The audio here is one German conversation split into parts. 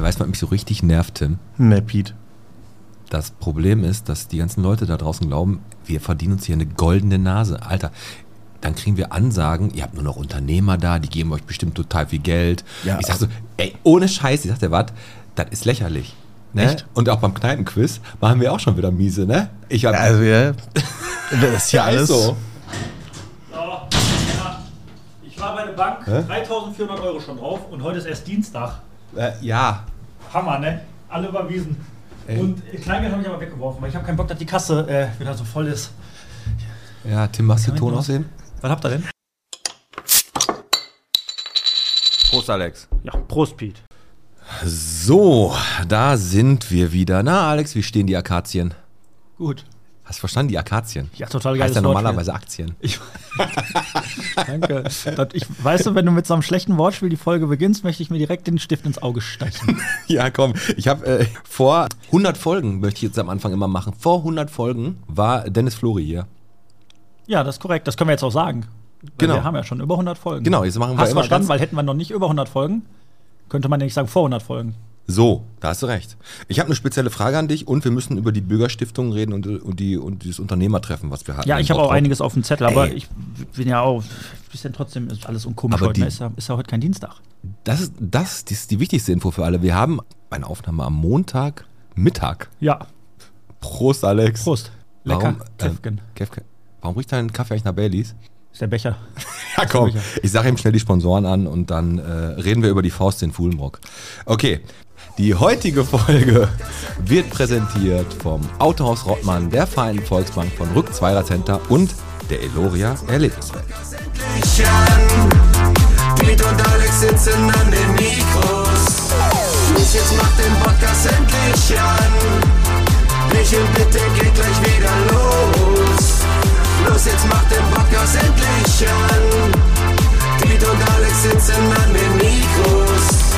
Ey, weißt du, was mich so richtig nervt, Tim? Ne, Pete. Das Problem ist, dass die ganzen Leute da draußen glauben, wir verdienen uns hier eine goldene Nase. Alter, dann kriegen wir Ansagen, ihr habt nur noch Unternehmer da, die geben euch bestimmt total viel Geld. Ja. ich sag so, ey, ohne Scheiß, ich sag dir was, das ist lächerlich. Ne? Echt? Und auch beim Kneipenquiz machen wir auch schon wieder miese, ne? Ich hab, Also, ja. Das ist ja alles. so. So, ja. Ich war bei der Bank, 3400 Euro schon drauf und heute ist erst Dienstag. Äh, ja. Hammer, ne? Alle überwiesen. Und äh, Kleingeld habe ich aber weggeworfen, weil ich habe keinen Bock, dass die Kasse äh, wieder so voll ist. Ja, Tim, machst du ich Ton aussehen? Was habt ihr denn? Prost, Alex. Ja, Prost, Pete. So, da sind wir wieder. Na, Alex, wie stehen die Akazien? Gut. Hast du verstanden, die Akazien? Ja, total Heißt geiles ja normalerweise Aktien. Ich, danke. Das, ich, weißt du, wenn du mit so einem schlechten Wortspiel die Folge beginnst, möchte ich mir direkt den Stift ins Auge stechen. Ja, komm. Ich habe äh, vor 100 Folgen, möchte ich jetzt am Anfang immer machen, vor 100 Folgen war Dennis Flori hier. ja, das ist korrekt. Das können wir jetzt auch sagen. Genau. Wir haben ja schon über 100 Folgen. Genau, jetzt machen wir Hast du immer verstanden? Weil hätten wir noch nicht über 100 Folgen, könnte man ja nicht sagen vor 100 Folgen. So, da hast du recht. Ich habe eine spezielle Frage an dich und wir müssen über die Bürgerstiftung reden und, und, die, und dieses Unternehmertreffen, was wir hatten. Ja, ich habe auch einiges auf dem Zettel, aber Ey. ich bin ja auch, bisschen trotzdem ist alles unkomisch Aber heute. die- ne? Ist ja, ist ja heute kein Dienstag. Das ist, das ist die wichtigste Info für alle. Wir haben eine Aufnahme am Montag Mittag. Ja, Prost, Alex. Prost. Lecker. Warum. Ähm, Käfken. Warum riecht dein Kaffee eigentlich nach Baileys? Ist der Becher. Ja, komm. Ich sage ihm schnell die Sponsoren an und dann äh, reden wir über die Faust in Fuhlenbrock. Okay. Die heutige Folge wird präsentiert vom Autohaus Rottmann, der Vereinten Volksbank von Rück Zweirad Center und der Eloria Erlebniswelt. Piet und Alex sitzen an den Mikros. Los, jetzt macht den Podcast endlich an. Michel, bitte geht gleich wieder los. Los, jetzt macht den Podcast endlich an. Piet und Alex sitzen an den Mikros.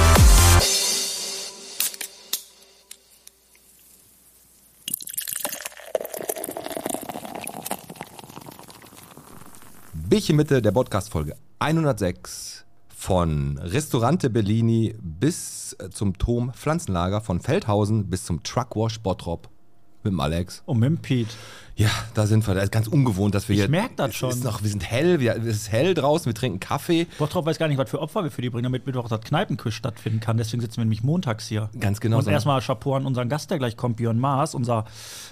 Bierchen Mitte der Podcast-Folge 106 von Restaurante Bellini bis äh, zum Tom Pflanzenlager, von Feldhausen bis zum Truckwash Bottrop mit dem Alex. Und mit dem Pete. Ja, da sind wir. Das ist ganz ungewohnt, dass wir Ich hier. merk das es schon. Ist noch, wir sind hell, wir, es ist hell draußen, wir trinken Kaffee. Bottrop weiß gar nicht, was für Opfer wir für die bringen, damit Mittwoch das Kneipenquiz stattfinden kann. Deswegen sitzen wir nämlich montags hier. Ganz genau Und so. erstmal Chapeau an unseren Gast, der gleich kommt, Björn Maas, unser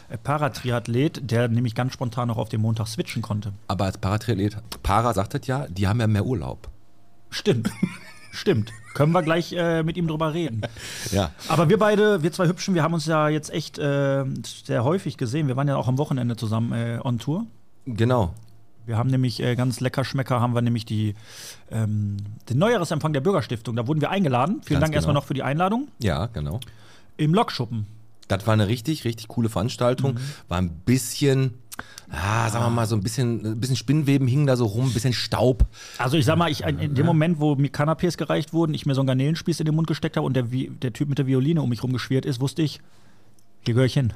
äh, Paratriathlet, der nämlich ganz spontan noch auf den Montag switchen konnte. Aber als Paratriathlet, Para sagt das ja, die haben ja mehr Urlaub. Stimmt. Stimmt. Können wir gleich äh, mit ihm drüber reden. Ja. Aber wir beide, wir zwei Hübschen, wir haben uns ja jetzt echt äh, sehr häufig gesehen. Wir waren ja auch am Wochenende zusammen äh, on Tour. Genau. Wir haben nämlich äh, ganz lecker Schmecker, haben wir nämlich die, ähm, den Neujahresempfang der Bürgerstiftung. Da wurden wir eingeladen. Vielen Ganz Dank erstmal genau. noch für die Einladung. Ja, genau. Im Lokschuppen. Das war eine richtig, richtig coole Veranstaltung. Mhm. War ein bisschen, ah, sagen wir mal, so ein bisschen, ein bisschen Spinnweben hingen da so rum, ein bisschen Staub. Also ich sag mal, ich, in dem Moment, wo mir Canapés gereicht wurden, ich mir so einen Garnelenspieß in den Mund gesteckt habe und der, der Typ mit der Violine um mich rumgeschwirrt ist, wusste ich, hier gehöre ich hin.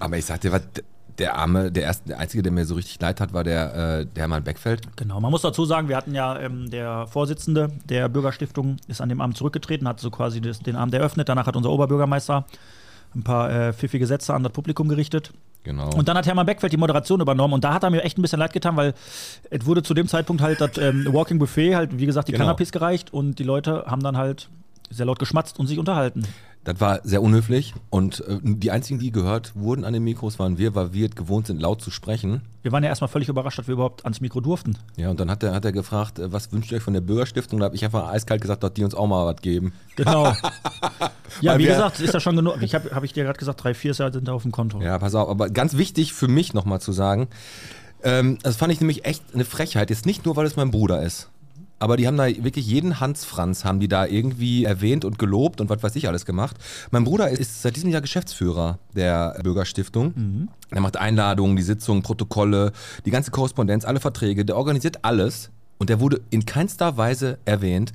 Aber ich sag dir was, der Arme, der erste, der Einzige, der mir so richtig leid hat, war der, äh, der Hermann Beckfeld. Genau, man muss dazu sagen, wir hatten ja ähm, der Vorsitzende der Bürgerstiftung ist an dem Abend zurückgetreten, hat so quasi das, den Abend eröffnet. Danach hat unser Oberbürgermeister ein paar äh, pfiffige Sätze an das Publikum gerichtet. Genau. Und dann hat Hermann Beckfeld die Moderation übernommen und da hat er mir echt ein bisschen leid getan, weil es wurde zu dem Zeitpunkt halt das ähm, Walking Buffet halt, wie gesagt, die Genau. Canapés gereicht und die Leute haben dann halt sehr laut geschmatzt und sich unterhalten. Das war sehr unhöflich und äh, die einzigen, die gehört wurden an den Mikros, waren wir, weil wir gewohnt sind, laut zu sprechen. Wir waren ja erstmal völlig überrascht, dass wir überhaupt ans Mikro durften. Ja, und dann hat er, hat er gefragt, äh, was wünscht ihr euch von der Bürgerstiftung? Da habe ich einfach eiskalt gesagt, dass die uns auch mal was geben. Genau. ja, wie gesagt, ist ja schon genug. Ich habe hab ich dir gerade gesagt, drei, vier sind da auf dem Konto. Ja, pass auf, aber ganz wichtig für mich nochmal zu sagen, ähm, das fand ich nämlich echt eine Frechheit. Jetzt nicht nur, weil es mein Bruder ist. Aber die haben da wirklich jeden Hans Franz haben die da irgendwie erwähnt und gelobt und was weiß ich alles gemacht. Mein Bruder ist seit diesem Jahr Geschäftsführer der Bürgerstiftung. Er macht Einladungen, die Sitzungen, Protokolle, die ganze Korrespondenz, alle Verträge. Der organisiert alles und der wurde in keinster Weise erwähnt.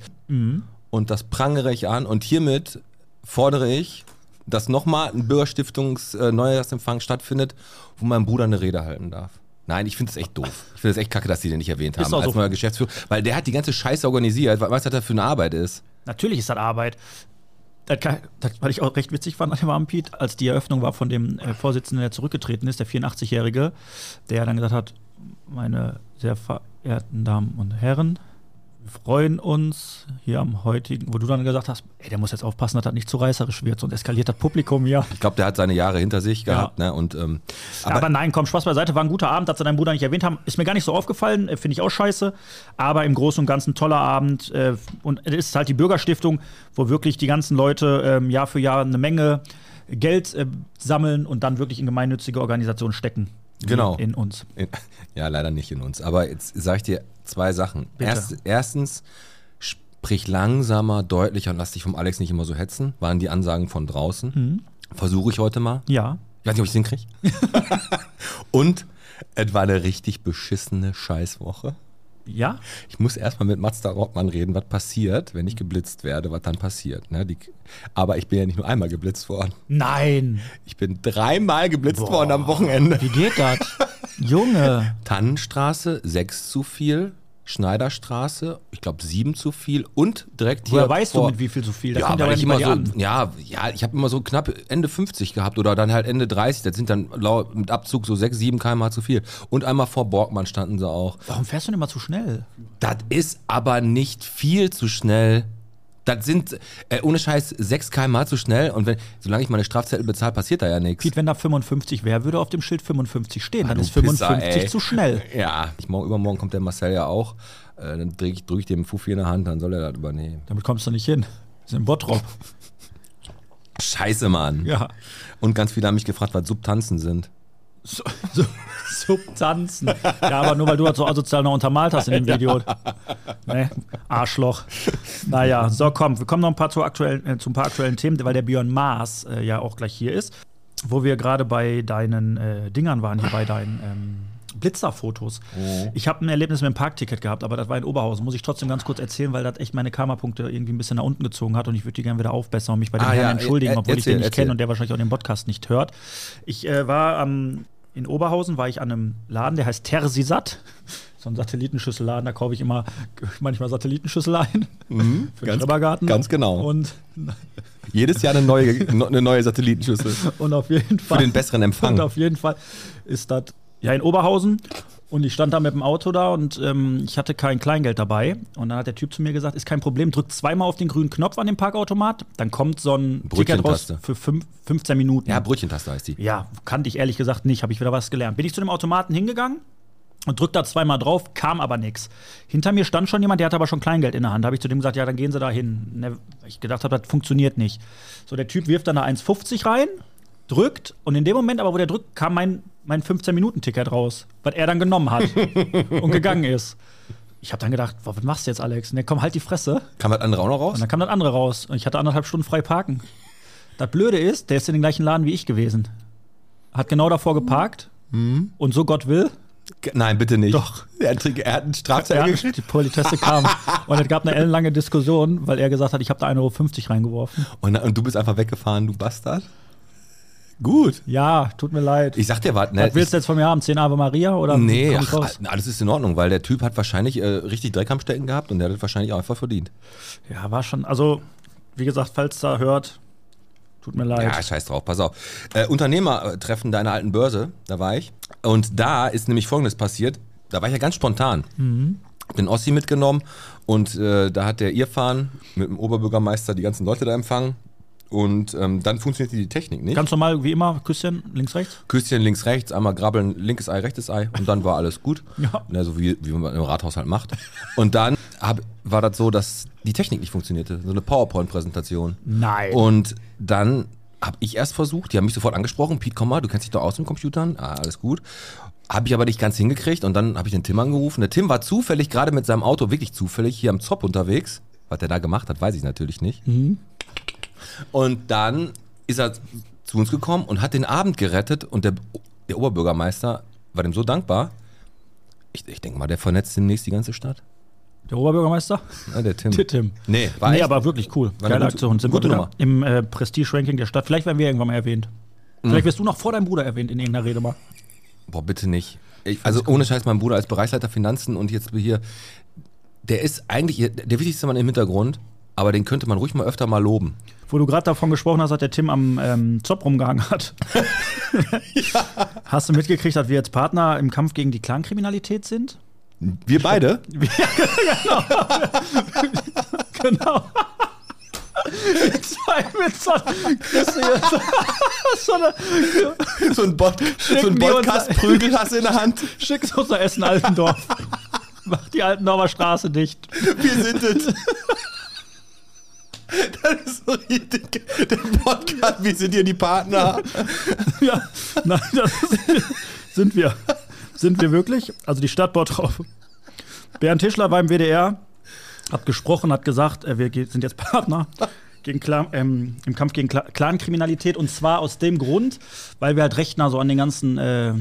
Und das prangere ich an und hiermit fordere ich, dass nochmal ein Bürgerstiftungs-Neujahrsempfang stattfindet, wo mein Bruder eine Rede halten darf. Nein, ich finde es echt doof. Ich finde es echt kacke, dass die den nicht erwähnt haben als so. neuer Geschäftsführer, weil der hat die ganze Scheiße organisiert. Was das da für eine Arbeit ist? Natürlich ist das Arbeit. Das, kann, das, was ich auch recht witzig fand an dem Piet, als die Eröffnung war von dem äh, Vorsitzenden, der zurückgetreten ist, der 84-Jährige, der dann gesagt hat, meine sehr verehrten Damen und Herren, freuen uns hier am heutigen, wo du dann gesagt hast, ey, der muss jetzt aufpassen, dass das nicht zu reißerisch wird, sonst eskaliert das Publikum hier. Ich glaube, der hat seine Jahre hinter sich gehabt. Ne? Und, ähm, Aber, aber, nein, komm, Spaß beiseite, war ein guter Abend, dass sie deinen Bruder nicht erwähnt haben. Ist mir gar nicht so aufgefallen, äh, finde ich auch scheiße. Aber im Großen und Ganzen toller Abend. Äh, und es ist halt die Bürgerstiftung, wo wirklich die ganzen Leute ähm, Jahr für Jahr eine Menge Geld äh, sammeln und dann wirklich in gemeinnützige Organisationen stecken. Genau. In uns. in, ja, leider nicht in uns. Aber jetzt sage ich dir zwei Sachen. Erst, erstens, sprich langsamer, deutlicher und lass dich vom Alex nicht immer so hetzen. Waren die Ansagen von draußen. Mhm. Versuche ich heute mal. Ja. Ich weiß nicht, ob ich es hinkriege. und es war eine richtig beschissene Scheißwoche. Ja? Ich muss erstmal mit Mazda Rockmann reden, was passiert, wenn ich geblitzt werde, was dann passiert. Ne? Die, aber ich bin ja nicht nur einmal geblitzt worden. Nein. Ich bin dreimal geblitzt worden am Wochenende. Wie geht das? Junge. Tannenstraße, sechs zu viel. Schneiderstraße, ich glaube sieben zu viel und direkt Woher hier weißt du vor- mit wie viel so viel? Das ja, weil aber ich immer so, an. ja, ja, ich habe immer so knapp Ende 50 gehabt oder dann halt Ende 30. Das sind dann mit Abzug so 6, 7 km zu viel. Und einmal vor Borgmann standen sie auch. Warum fährst du denn immer zu schnell? Das ist aber nicht viel zu schnell. Das sind, äh, ohne Scheiß, 6 km zu schnell. Und wenn, solange ich meine Strafzettel bezahle, passiert da ja nichts. Piet, wenn da 55 wäre, würde auf dem Schild 55 stehen. Dann du ist 55 Pisser, zu schnell. Ja, ich, morgen, übermorgen kommt der Marcel ja auch. Äh, dann drücke ich, drück ich dem Fuffi in der Hand, dann soll er das übernehmen. Damit kommst du nicht hin. Wir sind im Bottrop. Scheiße, Mann. Ja. Und ganz viele haben mich gefragt, was Subtanzen sind. So, so, Substanzen. Ja, aber nur weil du das so asozial noch untermalt hast in dem Video. Ne? Arschloch. Naja, so komm, wir kommen noch ein paar zu, aktuellen, äh, zu ein paar aktuellen Themen, weil der Björn Maas äh, ja auch gleich hier ist. Wo wir gerade bei deinen äh, Dingern waren, hier bei deinen ähm, Blitzerfotos. Ich habe ein Erlebnis mit dem Parkticket gehabt, aber das war in Oberhausen. Muss ich trotzdem ganz kurz erzählen, weil das echt meine Karma-Punkte irgendwie ein bisschen nach unten gezogen hat und ich würde die gerne wieder aufbessern und mich bei dem Ah, Herrn ja, entschuldigen, äh, obwohl ich erzähl, den nicht kenne und der wahrscheinlich auch den Podcast nicht hört. Ich äh, war am in Oberhausen war ich an einem Laden, der heißt Tersisat. So ein Satellitenschüsselladen, da kaufe ich immer manchmal Satellitenschüssel ein. für den ganz- Schrebergarten. ganz genau. Und, Jedes Jahr eine neue, no- eine neue Satellitenschüssel. und auf jeden Fall. den besseren Empfang. Und auf jeden Fall ist das ja in Oberhausen. Und ich stand da mit dem Auto da und ähm, ich hatte kein Kleingeld dabei. Und dann hat der Typ zu mir gesagt: Ist kein Problem, drück zweimal auf den grünen Knopf an dem Parkautomat. Dann kommt so ein Ticket raus für fünf, 15 Minuten. Ja, Brötchentaste heißt die. Ja, kannte ich ehrlich gesagt nicht, habe ich wieder was gelernt. Bin ich zu dem Automaten hingegangen und drückte da zweimal drauf, kam aber nichts. Hinter mir stand schon jemand, der hatte aber schon Kleingeld in der Hand. Da habe ich zu dem gesagt, ja, dann gehen Sie da hin. Ne, Ich gedacht habe, das funktioniert nicht. So, der Typ wirft dann da 1,50 rein, drückt und in dem Moment aber, wo der drückt, kam mein, mein 15-Minuten-Ticket raus, was er dann genommen hat und gegangen ist. Ich habe dann gedacht, was machst du jetzt, Alex? Ne, komm, halt die Fresse. Kam das andere auch noch raus? Und dann kam das andere raus und ich hatte anderthalb Stunden frei parken. Das Blöde ist, der ist in den gleichen Laden wie ich gewesen. Hat genau davor geparkt und so Gott will, Nein, bitte nicht. Doch. Er hat, er hat einen ja, Strafzettel gekriegt. die Politesse kam. und es gab eine ellenlange Diskussion, weil er gesagt hat, ich habe da 1,50 Euro reingeworfen. Und, und du bist einfach weggefahren, du Bastard. Gut. Ja, tut mir leid. Ich sag dir was, ne? was willst du jetzt von mir haben? 10 Ave Maria oder Nee, ach, raus? alles ist in Ordnung, weil der Typ hat wahrscheinlich äh, richtig Dreck am Stecken gehabt und der hat das wahrscheinlich auch einfach verdient. Ja, war schon. Also, wie gesagt, falls da hört, tut mir leid. Ja, scheiß drauf, pass auf. Äh, Unternehmertreffen deiner alten Börse, da war ich. Und da ist nämlich Folgendes passiert. Da war ich ja ganz spontan. Den Ossi mitgenommen und äh, da hat der Irfan mit dem Oberbürgermeister die ganzen Leute da empfangen. Und ähm, dann funktionierte die Technik nicht. Ganz normal, wie immer, Küsschen, links, rechts. Küsschen links, rechts, einmal grabbeln, linkes Ei, rechtes Ei und dann war alles gut. Ja. Ne, so wie, wie man im Rathaus halt macht. Und dann hab, war das so, dass die Technik nicht funktionierte. So eine PowerPoint-Präsentation. Nein. Und dann habe ich erst versucht, die haben mich sofort angesprochen, Piet, komm mal, du kennst dich doch aus mit Computern, ah, alles gut. Habe ich aber nicht ganz hingekriegt und dann habe ich den Tim angerufen. Der Tim war zufällig gerade mit seinem Auto, wirklich zufällig, hier am Zopp unterwegs. Was der da gemacht hat, weiß ich natürlich nicht. Und dann ist er zu uns gekommen und hat den Abend gerettet und der, der Oberbürgermeister war dem so dankbar. Ich, ich denke mal, der vernetzt demnächst die ganze Stadt. Der Oberbürgermeister? Ja, der Tim. Der Tim. Nee, war nee, echt- aber wirklich cool. War Geile Aktion. Sind gute Nummer. im äh, Prestige-Ranking der Stadt. Vielleicht werden wir irgendwann mal erwähnt. Mhm. Vielleicht wirst du noch vor deinem Bruder erwähnt in irgendeiner Rede mal. Boah, bitte nicht. Ich, also ohne Scheiß, mein Bruder als Bereichsleiter Finanzen und jetzt hier, der ist eigentlich der wichtigste Mann im Hintergrund, aber den könnte man ruhig mal öfter mal loben. Wo du gerade davon gesprochen hast, dass der Tim am ähm, Zopf rumgehangen hat. Hast du mitgekriegt, dass wir jetzt Partner im Kampf gegen die Clankriminalität sind? Wir beide? Genau. Die zwei mit so, so eine, so ein, Bot, so ein Podcast-Prügel hast du in der Hand. schickst uns nach Essen-Altendorf. Mach die Altendorfer Straße dicht. Wir sind es. Das ist so richtig. Der Podcast, wir sind hier die Partner. Ja, nein, das sind wir. Sind wir wirklich? Also die Stadt Bottrop. Bernd Tischler war im WDR, hat gesprochen, hat gesagt, äh, wir sind jetzt Partner gegen Clan, ähm, im Kampf gegen Cla- Clankriminalität. Und zwar aus dem Grund, weil wir halt recht nah so an den ganzen äh,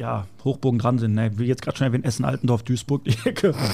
ja, Hochburgen dran sind. Ne? Wie jetzt gerade schon erwähnt, Essen, Altendorf, Duisburg, die Ecke.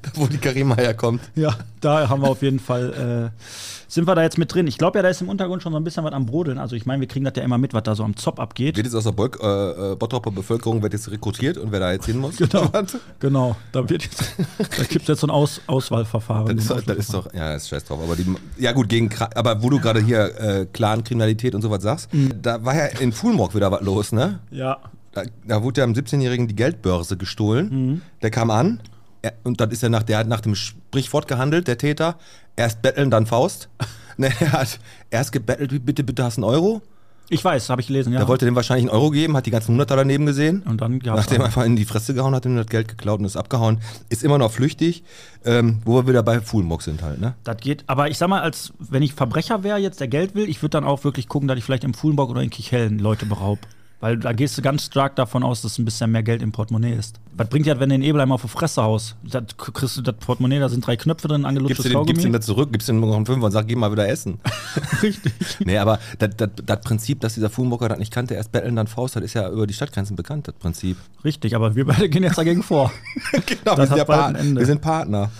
Da, wo die Karima herkommt. Ja, da haben wir auf jeden Fall, äh, sind wir da jetzt mit drin. Ich glaube ja, da ist im Untergrund schon so ein bisschen was am Brodeln. Also ich meine, wir kriegen das ja immer mit, was da so am Zop abgeht. Wird jetzt aus der Bolk, äh, äh, Bottroper Bevölkerung wird jetzt rekrutiert und wer da jetzt hin muss? Genau. Das Genau, da, wird jetzt, da gibt es jetzt so ein Aus Auswahlverfahren. ist, doch, das ist doch, ja, ist scheiß drauf. Aber die, ja gut, gegen, aber wo du gerade hier äh, Clan-Kriminalität und sowas sagst, da war ja in Fulmrock wieder was los, ne? Ja, Da, da wurde ja am 17-Jährigen die Geldbörse gestohlen. Mhm. Der kam an er, und dann ist er nach, der hat nach dem Sprichwort gehandelt, der Täter. Erst betteln, dann Faust. ne, er hat erst gebettelt, wie, bitte, bitte hast du einen Euro. ich weiß, habe ich gelesen, ja. Er wollte dem wahrscheinlich einen Euro geben, hat die ganzen Hunderter daneben gesehen. und dann gab's Nachdem er einfach in die Fresse gehauen hat, ihm das Geld geklaut und ist abgehauen. Ist immer noch flüchtig, ähm, wo wir wieder bei Fulmrock sind halt, ne? Das geht, aber ich sag mal, als wenn ich Verbrecher wäre, jetzt der Geld will, ich würde dann auch wirklich gucken, dass ich vielleicht im Fuhlenbock oder in Kichellen Leute beraub. Weil da gehst du ganz stark davon aus, dass ein bisschen mehr Geld im Portemonnaie ist. Was bringt dir, wenn du in Ebelheim auf die Fresse haust? Da kriegst du das Portemonnaie, da sind drei Knöpfe drin, Gibst angelutschtes du, den, gibst du Kaugummi. den da zurück, gibst du ihm noch einen Fünfer und sag, geh mal wieder essen. Richtig. nee, aber das, Prinzip, dass dieser Fulmrocker das nicht kannte, erst betteln, dann Faust, das ist ja über die Stadtgrenzen bekannt, das Prinzip. Richtig, aber wir beide gehen jetzt dagegen vor. genau, Das hat bald ein Ende. wir sind Partner.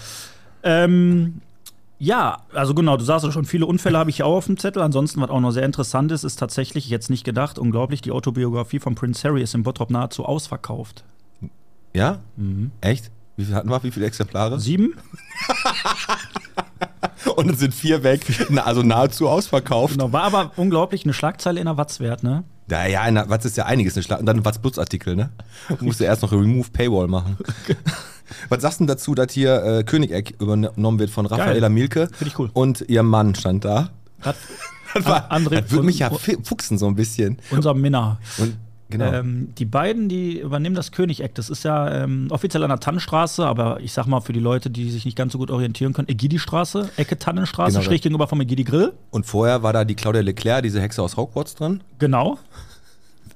Ähm, ja, also genau, du sagst ja schon, viele Unfälle habe ich auch auf dem Zettel. Ansonsten, was auch noch sehr interessant ist, ist tatsächlich, jetzt nicht gedacht, unglaublich, die Autobiografie von Prince Harry ist in Bottrop nahezu ausverkauft. Ja? Echt? Wie viel hatten wir? Wie viele Exemplare? Sieben? Und es sind vier weg, also nahezu ausverkauft. Genau, war aber unglaublich eine Schlagzeile in der Watz wert, ne? Ja, ja, na, was ist ja einiges eine Schlag und dann ein was Plus Artikel, ne? Du musst ja erst noch Remove Paywall machen. was sagst du denn dazu, dass hier äh, Königeck übernommen wird von Raffaella Mielke? Find ich cool. Und ihr Mann stand da. Hat Das, war, André das würde mich ja fuchsen so ein bisschen. unser Minna. Und genau. Ähm, die beiden, die übernehmen das Königeck. Das ist ja ähm, offiziell an der Tannenstraße, aber ich sag mal für die Leute, die sich nicht ganz so gut orientieren können, Egidi-Straße, Ecke Tannenstraße, Genau, schräg gegenüber vom Egidi Grill. Und vorher war da die Claudia Leclerc, diese Hexe aus Hogwarts drin. Genau.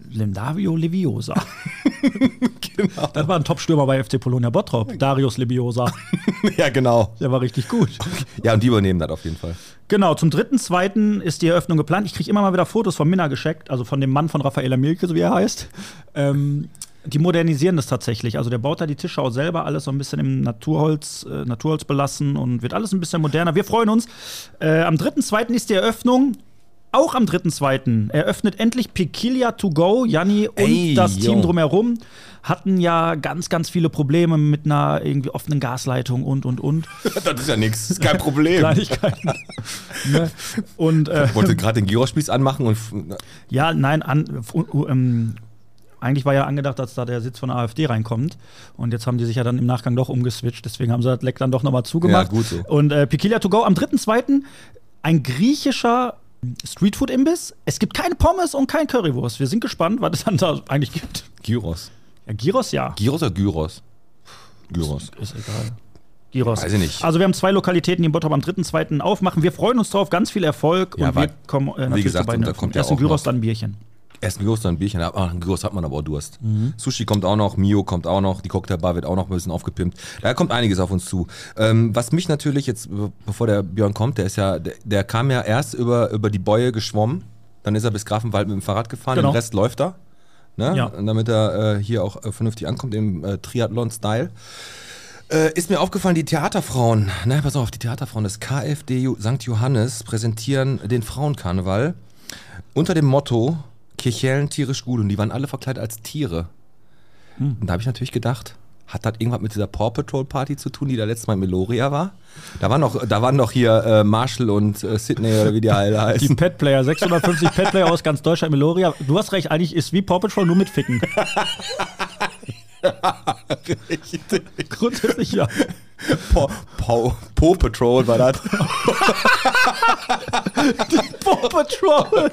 Lindavio Leviosa. Genau. Das war ein Top-Stürmer bei FC Polonia Bottrop. Darius Leviosa. ja, genau. Der war richtig gut. Ja, und die übernehmen das auf jeden Fall. Genau, zum dritten, zweiten ist die Eröffnung geplant. Ich kriege immer mal wieder Fotos von Minna gescheckt, also von dem Mann von Raffaella Milke, so wie er heißt. Ähm, die modernisieren das tatsächlich. Also der baut da die Tische auch selber, alles so ein bisschen im Naturholz, äh, Naturholz belassen und wird alles ein bisschen moderner. Wir freuen uns. Äh, am 3.2. ist die Eröffnung. Auch am 3.2. eröffnet endlich Piquilia to go. Janni und Ey, das Team jo. drumherum hatten ja ganz, ganz viele Probleme mit einer irgendwie offenen Gasleitung und, und, und. das ist ja nichts, ist kein Problem. Kleinigkeiten. ne? Und äh, Ich wollte gerade den Gyrospieß anmachen und ja, nein, an, uh, ähm, eigentlich war ja angedacht, dass da der Sitz von der AfD reinkommt. Und jetzt haben die sich ja dann im Nachgang doch umgeswitcht. Deswegen haben sie das Leck dann doch nochmal zugemacht. Ja, gut so. Und äh, Piquilia to go am 3.2. ein griechischer Streetfood-Imbiss. Es gibt keine Pommes und kein Currywurst. Wir sind gespannt, was es dann da eigentlich gibt. Gyros. Ja, Gyros ja. Gyros oder Gyros? Gyros. Ist egal. Gyros. Weiß ich nicht. Also wir haben zwei Lokalitäten, die in Bottrop am 3.2. aufmachen. Wir freuen uns drauf, ganz viel Erfolg. Ja, und wir kommen äh, natürlich gesagt, zu beiden und da kommt ja Erst ein auch Gyros, noch- dann ein Bierchen. Erst ein Gyros, dann ein Bierchen. Ah, ein Gyros hat man aber auch Durst. Mhm. Sushi kommt auch noch, Mio kommt auch noch, die Cocktailbar wird auch noch ein bisschen aufgepimpt. Da kommt einiges auf uns zu. Ähm, was mich natürlich jetzt, be- bevor der Björn kommt, der ist ja, der, der kam ja erst über, über die Bäue geschwommen, dann ist er bis Grafenwald mit dem Fahrrad gefahren, Genau. den Rest läuft er. Ne? Ja. Damit er äh, hier auch äh, vernünftig ankommt im äh, Triathlon-Style. Äh, ist mir aufgefallen, die Theaterfrauen, ne, pass auf, die Theaterfrauen des KfD St. Johannes präsentieren den Frauenkarneval unter dem Motto Kirchhellen tierisch gut und die waren alle verkleidet als Tiere. Und da habe ich natürlich gedacht, Hat das irgendwas mit dieser Paw Patrol Party zu tun, die da letztes Mal in Meloria war? Da waren noch, da waren noch hier äh, Marshall und äh, Sydney oder wie die alle Die heißen. Pet-Player, 650 Pet-Player aus ganz Deutschland, Meloria. Du hast recht, eigentlich ist wie Paw Patrol nur mit Ficken. Grundsätzlich ja. Paw, Paw, Paw Patrol war das. Paw Patrol.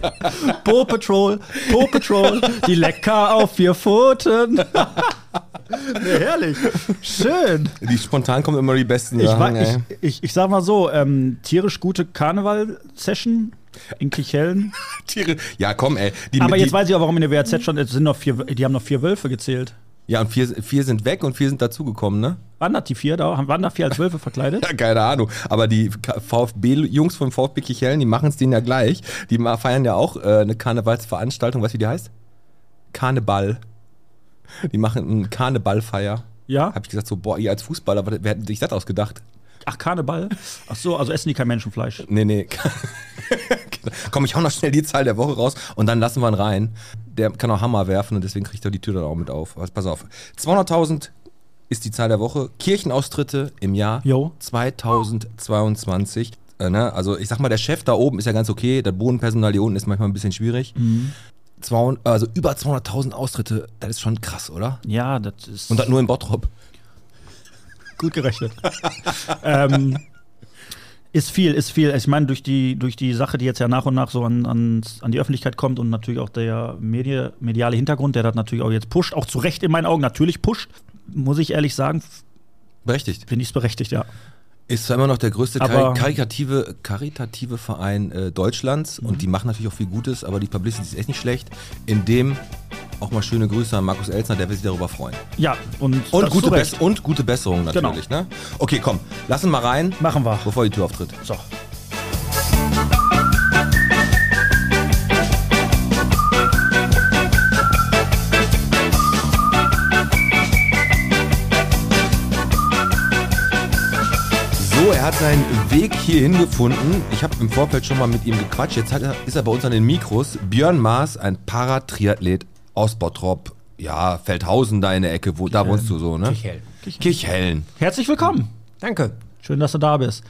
Paw Patrol. Paw Patrol. Die lecker auf vier Pfoten. nee, herrlich. Schön. Die spontan kommen immer die besten Ich, Sachen, war, ey. ich, ich, ich sag mal so, ähm, tierisch gute Karneval-Session in Kichellen. Tiere. Ja, komm, ey. Die, Aber die, jetzt weiß ich auch, warum in der WAZ es sind noch vier, die haben noch vier Wölfe gezählt. Ja, und vier, vier sind weg und vier sind dazugekommen, ne? Waren das die vier da? Waren da vier als Wölfe verkleidet? Ja, keine Ahnung. Aber die VfB-Jungs vom VfB Kichellen, die machen es denen ja gleich. Die feiern ja auch äh, eine Karnevalsveranstaltung. Weißt du, wie die heißt? Karneval. Die machen eine Karnevalfeier. Ja? Hab ich gesagt, so, boah, ihr als Fußballer, wer hätte sich das ausgedacht? Ach, Karneval? Ach so, also essen die kein Menschenfleisch. Nee, nee. Komm, ich hau noch schnell die Zahl der Woche raus und dann lassen wir ihn rein. Der kann auch Hammer werfen und deswegen kriegt er die Tür dann auch mit auf. Also, pass auf. 200.000 ist die Zahl der Woche. Kirchenaustritte im Jahr Jo. 2022. Äh, ne? Also ich sag mal, der Chef da oben ist ja ganz okay. Der Bodenpersonal hier unten ist manchmal ein bisschen schwierig. 200, also über 200.000 Austritte, das ist schon krass, oder? Ja, das ist Und das nur in Bottrop. gut gerechnet. ähm, ist viel, ist viel. Ich meine, durch die, durch die Sache, die jetzt ja nach und nach so an, an, an die Öffentlichkeit kommt und natürlich auch der Medi mediale Hintergrund, der das natürlich auch jetzt pusht, auch zu Recht in meinen Augen natürlich pusht, muss ich ehrlich sagen, Berechtigt. finde ich es berechtigt, ja. Ist zwar immer noch der größte Kari karitative, karitative Verein äh, Deutschlands Mhm. und die machen natürlich auch viel Gutes, aber die Publicity ist echt nicht schlecht. In dem auch mal schöne Grüße an Markus Elsner, der wird sich darüber freuen. Ja, und, Und, gute. Bess und gute Besserung natürlich. Ne? Okay, komm, lass ihn mal rein, Machen wir. bevor die Tür auftritt. So. So, er hat seinen Weg hierhin gefunden. Ich habe im Vorfeld schon mal mit ihm gequatscht. Jetzt hat er, ist er bei uns an den Mikros. Björn Maas, ein Paratriathlet aus Bottrop. Ja, Feldhausen da in der Ecke, wo, da wohnst du so, ne? Kichellen. Kirchhellen. Herzlich willkommen. Danke. Schön, dass du da bist.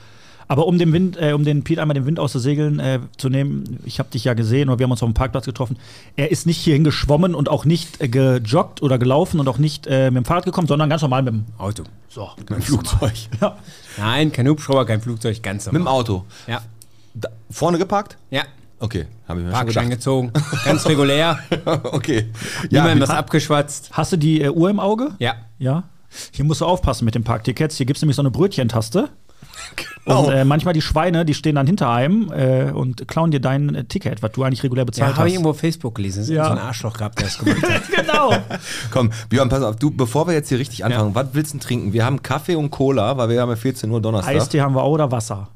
Aber um den Wind, äh, um den Piet einmal den Wind aus den Segeln äh, zu nehmen, ich habe dich ja gesehen oder wir haben uns auf dem Parkplatz getroffen. Er ist nicht hierhin geschwommen und auch nicht äh, gejoggt oder gelaufen und auch nicht äh, mit dem Fahrrad gekommen, sondern ganz normal mit dem. Auto. So. Mit dem Flugzeug. Ja. Nein, kein Hubschrauber, kein Flugzeug, ganz Mit dem normal. Auto. Ja. Da, vorne geparkt? Ja. Okay, habe ich mir Parkschein schon gezogen. Ganz regulär. okay. Ja, was abgeschwatzt. Hast du die äh, Uhr im Auge? Ja. Ja. Hier musst du aufpassen mit den Parktickets. Hier gibt es nämlich so eine Brötchentaste. Genau. Und äh, manchmal die Schweine, die stehen dann hinter einem äh, und klauen dir dein äh, Ticket, was du eigentlich regulär bezahlt Ja, habe ich hast. irgendwo auf Facebook gelesen. Ist Ja. so ein Arschloch gehabt, der das gemacht hat. genau. komm, Björn, pass auf, du, bevor wir jetzt hier richtig anfangen, was willst du denn trinken? Wir haben Kaffee und Cola, weil wir haben ja 14 Uhr Donnerstag. Eistee haben wir auch oder Wasser?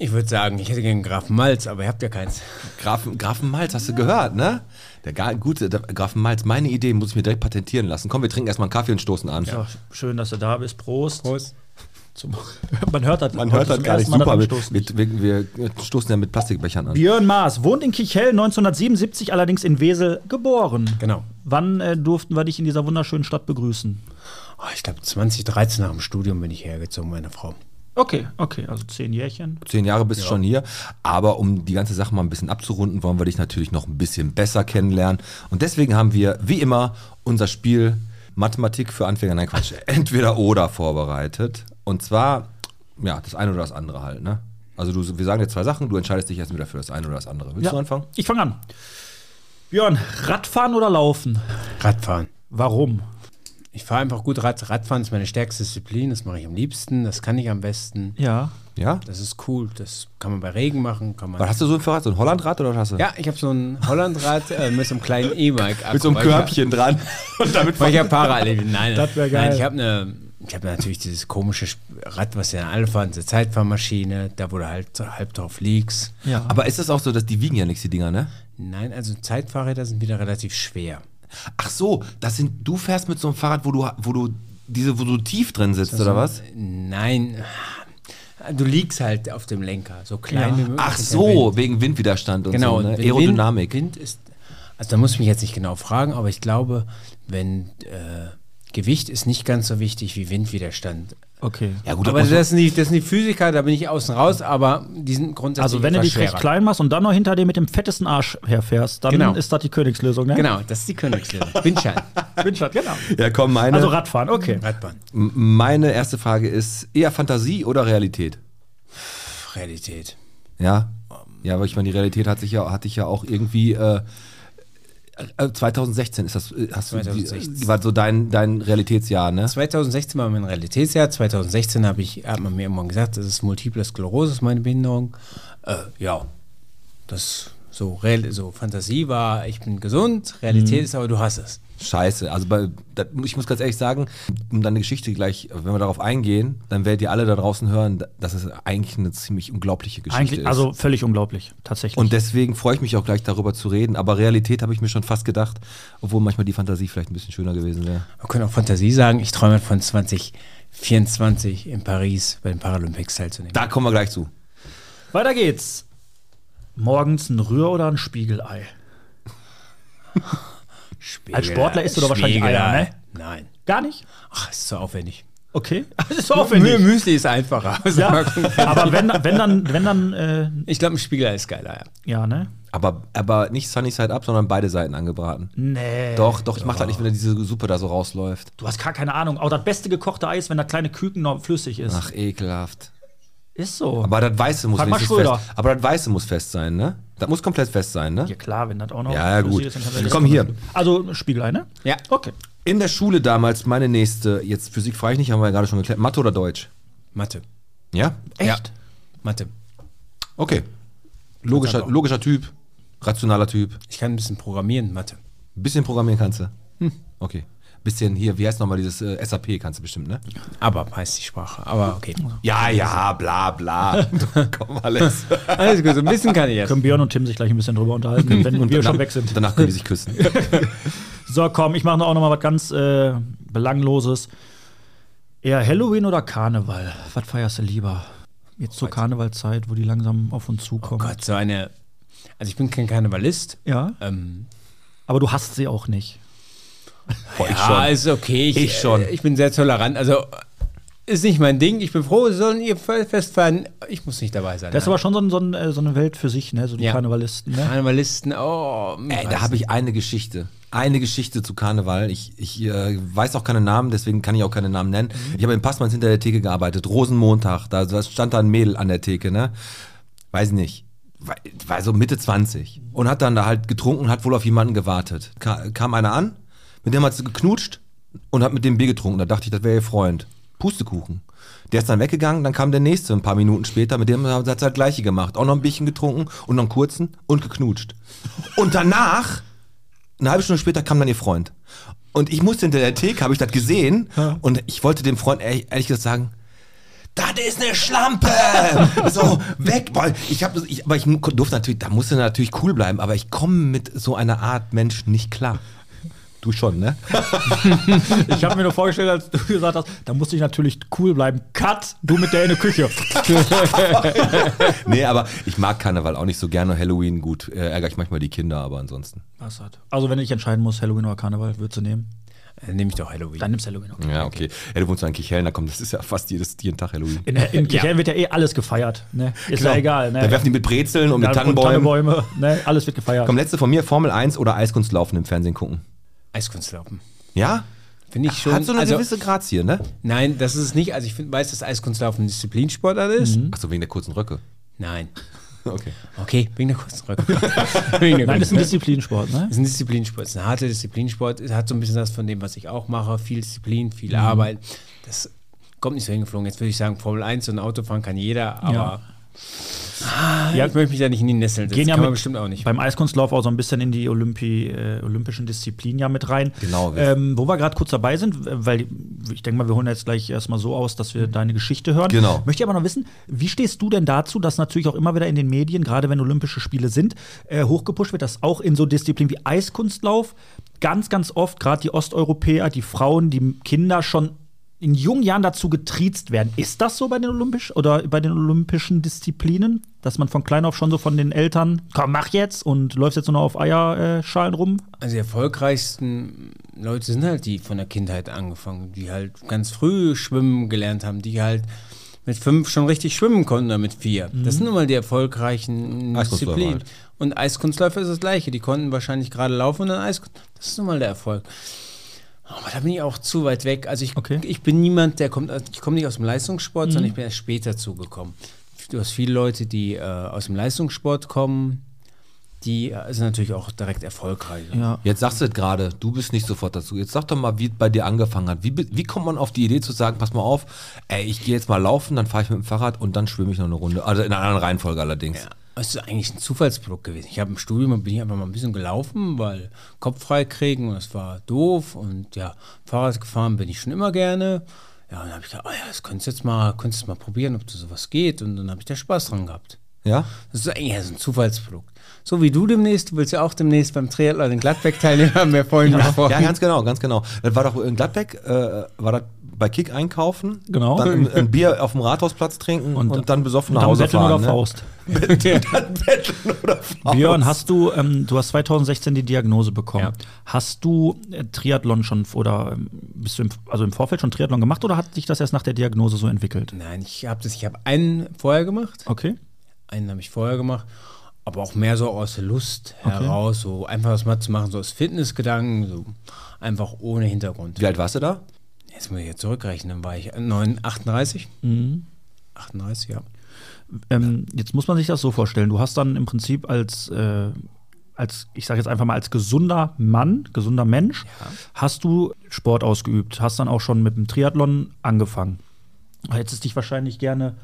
Ich würde sagen, ich hätte gerne einen Grafen Malz, aber ihr habt ja keins. Grafen, Grafen Malz, hast du gehört, ne? Der ga, gute der Grafen Malz, meine Idee, muss ich mir direkt patentieren lassen. Komm, wir trinken erstmal einen Kaffee und stoßen an. Ja, schön, dass du da bist. Prost. Prost. Zum, man hört das, Man hört das gar nicht super. das Wir, Anstoßen. wir, stoßen ja mit Plastikbechern an. Björn Maas wohnt in Kichell, 1977 allerdings in Wesel geboren. Genau. Wann äh, durften wir dich in dieser wunderschönen Stadt begrüßen? Oh, ich glaube, 2013 nach dem Studium bin ich hergezogen, meine Frau. Okay, okay, also zehn Jährchen. Zehn Jahre bist du schon hier. Aber um die ganze Sache mal ein bisschen abzurunden, wollen wir dich natürlich noch ein bisschen besser kennenlernen. Und deswegen haben wir, wie immer, unser Spiel Mathematik für Anfänger, nein Quatsch, entweder oder vorbereitet. Und zwar, ja, das eine oder das andere halt, ne? Also du, wir sagen dir zwei Sachen, du entscheidest dich jetzt wieder für das eine oder das andere. Willst du anfangen? Ich fange an. Björn, Radfahren oder Laufen? Radfahren. Warum? Ich fahre einfach gut Rad. Radfahren ist meine stärkste Disziplin. Das mache ich am liebsten. Das kann ich am besten. Ja. Ja? Das ist cool. Das kann man bei Regen machen. Kann man Was hast du so ein Fahrrad? So ein Hollandrad oder was hast du? ja, ich habe so ein Hollandrad äh, mit so einem kleinen E-Bike. Mit so einem Körbchen dran. Und damit Weil ich habe Parallel. Nein, Das wär geil. Nein, ich habe eine. Ich habe natürlich dieses komische Rad, was ja alle fahren, diese Zeitfahrmaschine, da wo du halt halb drauf liegst. Ja. Aber ist es auch so, dass die wiegen ja nichts, die Dinger, ne? Nein, also Zeitfahrräder sind wieder relativ schwer. Ach so, das sind, du fährst mit so einem Fahrrad, wo du, wo du, diese, wo du tief drin sitzt, oder was? Nein, du liegst halt auf dem Lenker, so klein Ja. wie möglich. Ach so, Wind. wegen Windwiderstand und Genau, so, ne? Aerodynamik. Wind, Wind ist, also da muss ich mich jetzt nicht genau fragen, aber ich glaube, wenn äh, Gewicht ist nicht ganz so wichtig wie Windwiderstand. Okay. Ja, gut, aber das sind, die, das sind die Physiker, da bin ich außen raus, aber die sind grundsätzlich Also wenn du dich etwas recht schwerer. klein machst und dann noch hinter dir mit dem fettesten Arsch herfährst, dann Genau. ist das die Königslösung, ne? Genau, das ist die Königslösung. Windschein, Windschat, genau. Ja, komm, meine, Also Radfahren, okay. Radbahn, m- meine erste Frage ist eher Fantasie oder Realität? Realität. Ja. Ja, aber ich meine, die Realität hat sich ja, hatte ich ja auch irgendwie. Äh, 2016 ist das, äh, hast du, 2016. Die, war so dein, dein Realitätsjahr, ne? 2016 war mein Realitätsjahr. 2016 habe ich, hat man mir irgendwann gesagt, das ist Multiple Sklerose, ist meine Behinderung. Äh, ja, das so, Real, so Fantasie war, ich bin gesund, Realität ist aber, du hast es. Scheiße. Also bei, da, ich muss ganz ehrlich sagen, um deine Geschichte gleich, wenn wir darauf eingehen, dann werdet ihr alle da draußen hören, dass es eigentlich eine ziemlich unglaubliche Geschichte Eigentlich, ist. also völlig unglaublich, tatsächlich. und deswegen freue ich mich auch gleich darüber zu reden. Aber Realität habe ich mir schon fast gedacht, obwohl manchmal die Fantasie vielleicht ein bisschen schöner gewesen wäre. Man könnte auch Fantasie sagen, ich träume von 2024 in Paris bei den Paralympics teilzunehmen. Da kommen wir gleich zu. Weiter geht's. Morgens ein Rühr- oder ein Spiegelei? Als Sportler isst du doch wahrscheinlich Eier, ne? Nein. Gar nicht? Ach, ist so aufwendig. Okay. Das ist so aufwendig. Müsli ist einfacher. Ja, aber wenn, wenn dann, wenn dann, äh, Ich glaube, ein Spiegelei ist geiler, ja. ja, ne? Aber, aber nicht Sunny Side Up, sondern beide Seiten angebraten. Nee. Doch, doch, ich mache das nicht, wenn diese Suppe da so rausläuft. Du hast gar keine Ahnung. Auch das beste gekochte Eis, wenn da kleine Küken noch flüssig ist. Ach, ekelhaft. Ist so. Aber das Weiße muss Frag mal wenigstens fest. Aber das Weiße muss fest sein, ne? Das muss komplett fest sein, ne? ja klar, wenn das auch noch Ja, ja, gut. flüssig ist, dann Komm hier. Also Spiegelei, ne? Ja. Okay. In der Schule damals meine nächste, jetzt Physik frage ich nicht, haben wir ja gerade schon geklärt, Mathe oder Deutsch? Mathe. Ja? Echt? Ja. Mathe. Okay. Logischer, logischer Typ, rationaler Typ. Ich kann ein bisschen programmieren, Mathe. Ein bisschen programmieren kannst du. Okay. Bisschen hier, wie heißt nochmal dieses äh, SAP kannst du bestimmt, ne? Aber heißt die Sprache. Aber okay. Ja, ja, bla bla. Komm, alles. Alles gut, so ein bisschen kann ich jetzt. Können Björn und Tim sich gleich ein bisschen drüber unterhalten, wenn wir schon weg sind. Danach können die sich küssen. So, komm, ich mache auch noch mal was ganz äh, Belangloses. Eher Halloween oder Karneval? Was feierst du lieber? Jetzt zur Karnevalzeit, wo die langsam auf uns zukommen. Gott, so eine. Also ich bin kein Karnevalist. Ja, Ähm, aber du hasst sie auch nicht. Boah, ich ja, schon. ist okay. Ich, Ich schon. äh, Ich bin sehr tolerant. Also ist nicht mein Ding. Ich bin froh, sie sollen ihr Fest feiern. Ich muss nicht dabei sein. Das ist aber schon so, ein, so, ein, äh, so eine Welt für sich, ne? So die Ja. Karnevalisten, ne? Karnevalisten, oh. Ey, da habe ich eine Geschichte. Eine Geschichte zu Karneval. Ich, ich äh, weiß auch keine Namen, deswegen kann ich auch keine Namen nennen. Ich habe in Passmanns hinter der Theke gearbeitet. Rosenmontag. Da, da stand da ein Mädel an der Theke, ne? Weiß nicht. War, war so Mitte 20. Und hat dann da halt getrunken und hat wohl auf jemanden gewartet. Ka kam einer an, mit dem hat sie geknutscht und hat mit dem Bier getrunken. Da dachte ich, das wäre ihr Freund. Pustekuchen. Der ist dann weggegangen, dann kam der nächste ein paar Minuten später, mit dem hat sie das gleiche gemacht. Auch noch ein Bierchen getrunken und noch einen kurzen und geknutscht. Und danach eine halbe Stunde später kam dann ihr Freund. Und ich musste hinter der Theke, habe ich das gesehen. Und ich wollte dem Freund ehrlich, ehrlich gesagt sagen, das ist eine Schlampe! so, weg! Boah, Ich hab, das- ich, aber ich durfte natürlich, da musste natürlich cool bleiben, aber ich komme mit so einer Art Mensch nicht klar. Du schon, ne? Ich habe mir nur vorgestellt, als du gesagt hast, da musste ich natürlich cool bleiben. Cut, du mit der in der Küche. nee, aber ich mag Karneval auch nicht so gerne. Halloween, gut, äh, ärgere ich manchmal die Kinder, aber ansonsten. Also, wenn ich entscheiden muss, Halloween oder Karneval, würdest du nehmen? Dann nehme ich doch Halloween. Dann nimmst du Halloween. Okay. Ja, okay. Ja, du wohnst ja in Kichellen, da kommt, das ist ja fast jedes, jeden Tag Halloween. In, in Kirchheim wird ja eh alles gefeiert. Ne? Ist ja Genau. egal. Ne? Da werfen die mit Brezeln und Ja, mit Tannenbäumen. Tannenbäume, ne? Alles wird gefeiert. Komm, letzte von mir, Formel 1 oder Eiskunstlaufen im Fernsehen gucken. Eiskunstlaufen. Ja? Finde ich schon. Hat so eine also, gewisse Grazie, ne? nein, das ist es nicht. Also ich find, weiß, dass Eiskunstlaufen ein Disziplinsportart ist. Achso, wegen der kurzen Röcke. Nein. Okay. Okay, wegen der kurzen Rücken. wegen der Nein, das ist ein Disziplinsport, ne? Das ist ein Disziplinsport, das ist ein harter Disziplinsport. Es hat so ein bisschen das von dem, was ich auch mache. Viel Disziplin, viel Arbeit. Das kommt nicht so hingeflogen. Jetzt würde ich sagen, Formel 1 und Autofahren kann jeder, aber Ja, ich möchte mich da nicht in die Nesseln setzen. gehen ja mit, bestimmt auch nicht. beim Eiskunstlauf auch so ein bisschen in die Olympi, äh, olympischen Disziplinen ja mit rein. Genau. Ähm, wo wir gerade kurz dabei sind, weil ich denke mal, wir holen jetzt gleich erstmal so aus, dass wir deine Geschichte hören. Genau. Möchte ich aber noch wissen, wie stehst du denn dazu, dass natürlich auch immer wieder in den Medien, gerade wenn Olympische Spiele sind, äh, hochgepusht wird, dass auch in so Disziplinen wie Eiskunstlauf ganz, ganz oft gerade die Osteuropäer, die Frauen, die Kinder schon in jungen Jahren dazu getriezt werden. Ist das so bei den Olympisch oder bei den olympischen Disziplinen, dass man von klein auf schon so von den Eltern, komm, mach jetzt und läufst jetzt nur noch auf Eierschalen rum? Also die erfolgreichsten Leute sind halt die von der Kindheit angefangen, die halt ganz früh schwimmen gelernt haben, die halt mit fünf schon richtig schwimmen konnten oder mit vier. Das sind nun mal die erfolgreichen Disziplinen. halt. Und Eiskunstläufer ist das gleiche. Die konnten wahrscheinlich gerade laufen und dann Eis. Das ist nun mal der Erfolg. Aber da bin ich auch zu weit weg. Also ich, Okay. ich bin niemand, der kommt, ich komme nicht aus dem Leistungssport, sondern ich bin erst später zugekommen. Du hast viele Leute, die äh, aus dem Leistungssport kommen, die äh, sind natürlich auch direkt erfolgreich. Ja. Jetzt sagst du es gerade, du bist nicht sofort dazu. Jetzt sag doch mal, wie es bei dir angefangen hat. Wie, wie kommt man auf die Idee zu sagen, pass mal auf, ey, ich gehe jetzt mal laufen, dann fahre ich mit dem Fahrrad und dann schwimme ich noch eine Runde. Also in einer anderen Reihenfolge allerdings. Ja, es ist eigentlich ein Zufallsprodukt gewesen. Ich habe im Studium bin ich einfach mal ein bisschen gelaufen, weil Kopf frei kriegen und es war doof und ja, Fahrrad gefahren bin ich schon immer gerne. Ja, und dann habe ich gedacht, oh ja, das könntest du jetzt mal, könntest mal probieren, ob das sowas geht und dann habe ich da Spaß dran gehabt. Ja? Das ist eigentlich ein Zufallsprodukt. So wie du demnächst, du willst ja auch demnächst beim Triathlon in Gladbeck teilnehmen, haben wir vorhin gesprochen. Ja, ganz genau, ganz genau. Das war doch in Gladbeck, äh, war das bei Kick einkaufen, Genau. dann ein, ein Bier auf dem Rathausplatz trinken und, dann besoffen Und nach Hause Betteln fahren. oder ne? Faust. dann betteln oder Faust. Björn, hast du, ähm, du hast 2016 die Diagnose bekommen. Ja. Hast du äh, Triathlon schon oder ähm, bist du im, also im Vorfeld schon Triathlon gemacht oder hat sich das erst nach der Diagnose so entwickelt? Nein, ich habe das, ich habe einen vorher gemacht. Okay. Einen habe ich vorher gemacht, aber auch mehr so aus der Lust heraus, so einfach was mal zu machen, so aus Fitnessgedanken, so einfach ohne Hintergrund. Wie alt warst du da? Jetzt muss ich jetzt zurückrechnen, dann war ich 9, 38. Mhm. 38, ja. Ähm, jetzt muss man sich das so vorstellen. Du hast dann im Prinzip als, äh, als ich sage jetzt einfach mal, als gesunder Mann, gesunder Mensch, hast du Sport ausgeübt, hast dann auch schon mit dem Triathlon angefangen. Hättest dich wahrscheinlich gerne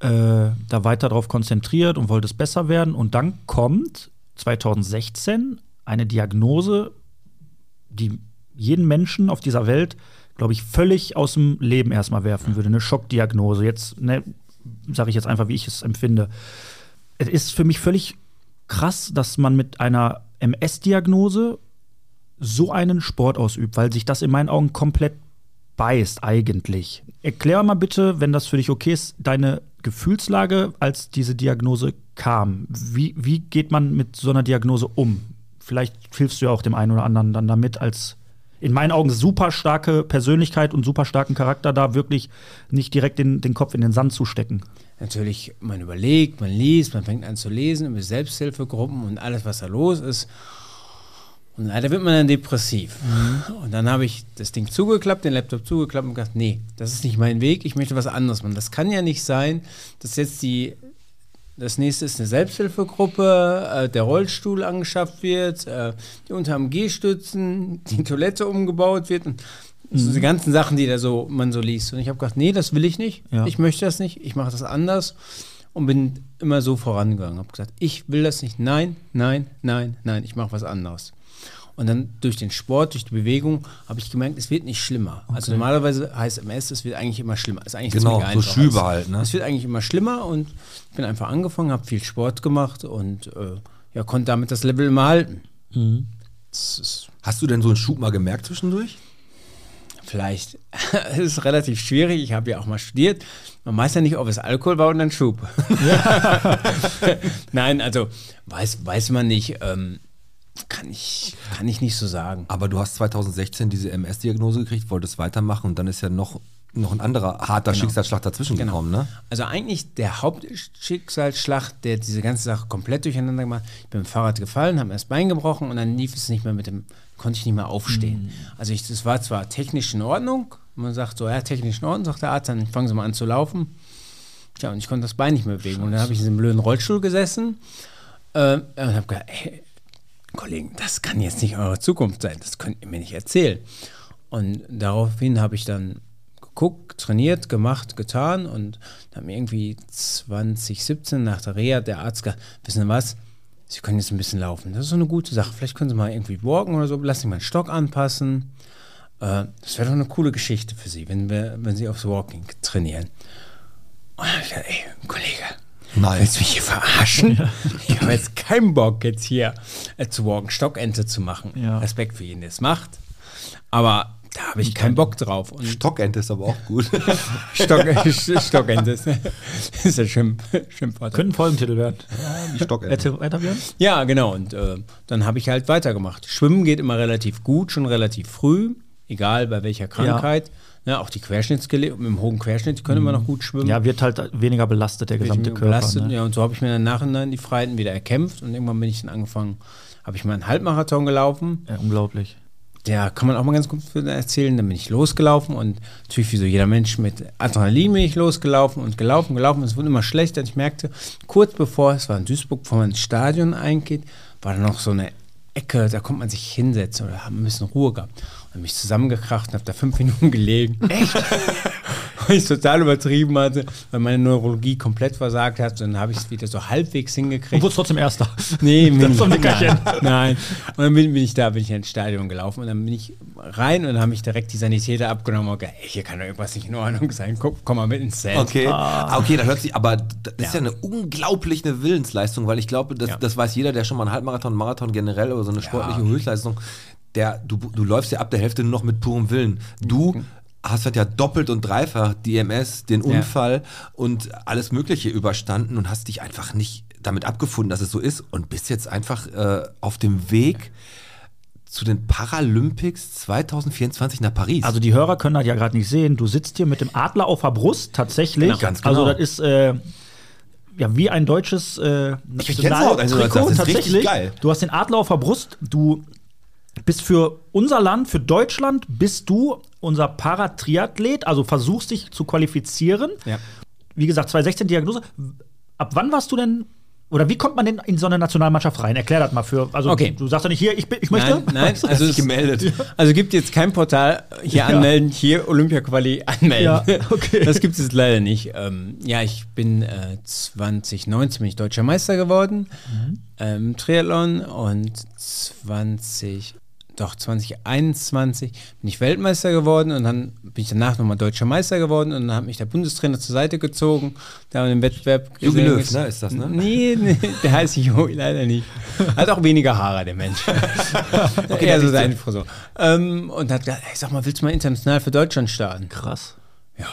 äh, da weiter drauf konzentriert und wolltest besser werden. Und dann kommt 2016 eine Diagnose, die jeden Menschen auf dieser Welt, glaube ich, völlig aus dem Leben erstmal werfen würde. Eine Schockdiagnose. Jetzt, ne, sage ich jetzt einfach, wie ich es empfinde. Es ist für mich völlig krass, dass man mit einer MS-Diagnose so einen Sport ausübt, weil sich das in meinen Augen komplett beißt eigentlich. Erklär mal bitte, wenn das für dich okay ist, deine Gefühlslage, als diese Diagnose kam. Wie, wie geht man mit so einer Diagnose um? Vielleicht hilfst du ja auch dem einen oder anderen dann damit, als in meinen Augen super starke Persönlichkeit und super starken Charakter da wirklich nicht direkt den, den Kopf in den Sand zu stecken. Natürlich, man überlegt, man liest, man fängt an zu lesen über Selbsthilfegruppen und alles, was da los ist. Und leider wird man dann depressiv. Und dann habe ich das Ding zugeklappt, den Laptop zugeklappt und gedacht, nee, das ist nicht mein Weg, ich möchte was anderes machen. Das kann ja nicht sein, dass jetzt die, das nächste ist eine Selbsthilfegruppe, äh, der Rollstuhl angeschafft wird, äh, die unterm G-Stützen, die Toilette umgebaut wird und so die ganzen Sachen, die da so man so liest. Und ich habe gedacht, nee, das will ich nicht. Ja. Ich möchte das nicht. Ich mache das anders und bin immer so vorangegangen. Habe gesagt, ich will das nicht. Nein, nein, nein, nein. Ich mache was anderes. Und dann durch den Sport, durch die Bewegung, habe ich gemerkt, es wird nicht schlimmer. Also normalerweise heißt MS, es wird eigentlich immer schlimmer. Ist eigentlich Genau, so. Schübe Es- halt, ne? Es wird eigentlich immer schlimmer und ich bin einfach angefangen, habe viel Sport gemacht und äh, ja, konnte damit das Level immer halten. Ist Hast du denn so einen Schub mal gemerkt zwischendurch? Vielleicht es ist relativ schwierig. Ich habe ja auch mal studiert. Man weiß ja nicht, ob es Alkohol war und dann Schub. Nein, also weiß, weiß man nicht. Ähm, kann, ich, kann ich nicht so sagen. Aber du hast 2016 diese MS-Diagnose gekriegt, wolltest weitermachen und dann ist ja noch, noch ein anderer harter Schicksalsschlag dazwischen Genau. gekommen, ne? Also eigentlich der Hauptschicksalsschlag, der diese ganze Sache komplett durcheinander gemacht hat. Ich bin mit dem Fahrrad gefallen, habe mir das Bein gebrochen und dann lief es nicht mehr mit dem, konnte ich nicht mehr aufstehen. Also ich, das war zwar technisch in Ordnung, man sagt so, ja, technisch in Ordnung, sagt der Arzt, dann fangen Sie mal an zu laufen. Tja, und ich konnte das Bein nicht mehr bewegen. Und dann habe ich in diesem blöden Rollstuhl gesessen äh, und habe gedacht, ey, Kollegen, das kann jetzt nicht eure Zukunft sein, das könnt ihr mir nicht erzählen. Und daraufhin habe ich dann geguckt, trainiert, gemacht, getan und dann irgendwie 2017 nach der Reha der Arzt gesagt, wissen Sie was, Sie können jetzt ein bisschen laufen. Das ist so eine gute Sache. Vielleicht können Sie mal irgendwie walken oder so, lassen Sie mal einen Stock anpassen. Äh, das wäre doch eine coole Geschichte für Sie, wenn, wir, wenn Sie aufs Walking trainieren. Und dann habe ich gedacht, ey, Kollege, Nein. Willst du mich hier verarschen? Ich habe jetzt keinen Bock, jetzt hier äh, zu walken, Stockente zu machen. Ja. Respekt für jeden, der es macht. Aber Da habe ich keinen Bock drauf. Und Stockente ist aber auch gut. Stock, Stockente ist, ist ja Schimpf, Schimpfwort. Könnte ein Folgentitel werden. Die Stockente. Weiter. Ja, genau. Und äh, dann habe ich halt weitergemacht. Schwimmen geht immer relativ gut, schon relativ früh, egal bei welcher Krankheit. Ja, auch die Querschnittsgelähmten, mit dem hohen Querschnitt können immer noch gut schwimmen. Ja, wird halt weniger belastet, der gesamte Körper. belastet. Ne? Ja, und so habe ich mir dann nachhinein die Freiheiten wieder erkämpft und irgendwann bin ich dann angefangen, habe ich mal einen Halbmarathon gelaufen. Ja, unglaublich. Der kann man auch mal ganz gut erzählen. Dann bin ich losgelaufen und natürlich wie so jeder Mensch mit Adrenalin bin ich losgelaufen und gelaufen, gelaufen. Es wurde immer schlechter. Ich merkte, kurz bevor, es war in Duisburg, bevor man ins Stadion eingeht, war da noch so eine Ecke, da konnte man sich hinsetzen oder haben ein bisschen Ruhe gehabt. Und dann bin ich zusammengekracht und habe da fünf Minuten gelegen. Echt? weil ich es total übertrieben hatte, weil meine Neurologie komplett versagt hat. Und dann habe ich es wieder so halbwegs Und hingekriegt. wurdest trotzdem Erster. Nee, bin ist doch ein ich, Nickerchen. nein, nein. Und dann bin, bin ich da, bin ich ins Stadion gelaufen und dann bin ich rein und dann haben mich direkt die Sanitäter abgenommen und gesagt, ey, hier kann doch irgendwas nicht in Ordnung sein. Guck, komm mal mit ins Zelt. Okay, ah. okay, da hört sich, aber das ist ja eine unglaubliche Willensleistung, weil ich glaube, das, Ja. das weiß jeder, der schon mal einen Halbmarathon, Marathon generell oder so eine sportliche Höchstleistung, der, du, du läufst ja ab der Hälfte nur noch mit purem Willen. Du hast halt ja doppelt und dreifach die MS, den Ja. Unfall und alles Mögliche überstanden und hast dich einfach nicht damit abgefunden, dass es so ist und bist jetzt einfach äh, auf dem Weg zu den Paralympics 2024 nach Paris. Also die Hörer können das ja gerade nicht sehen. Du sitzt hier mit dem Adler auf der Brust, tatsächlich. Genau, ganz Also genau. das ist äh, ja wie ein deutsches äh, Ich krieg Gänsehaut, also das Trikot, ist tatsächlich. geil. Du hast den Adler auf der Brust. Du bist für unser Land, für Deutschland, bist du unser Paratriathlet. Also versuchst dich zu qualifizieren. Ja. Wie gesagt, 2016 Diagnose. Ab wann warst du denn oder wie kommt man denn in so eine Nationalmannschaft rein? Erklär das mal für. Also Okay. du sagst doch nicht hier, ich, bin, ich möchte. Nein, nein, also, es, gemeldet. also gibt jetzt kein Portal, hier Ja. anmelden, hier Olympia-Quali anmelden. Ja, okay. Das gibt es leider nicht. Ähm, ja, ich bin äh, 2019 bin ich deutscher Meister geworden Mhm. ähm, Triathlon und 20, doch 2021 bin ich Weltmeister geworden und dann bin ich danach nochmal deutscher Meister geworden und dann hat mich der Bundestrainer zur Seite gezogen, da in dem Wettbewerb Jogi Löw, ne, ist das, ne? Nee, nee, der heißt Jogi leider nicht. Hat auch weniger Haare, der Mensch. okay, eher so seine Frisur. Ähm, und hat gesagt, hey, sag mal, willst du mal international für Deutschland starten? Krass. Ja,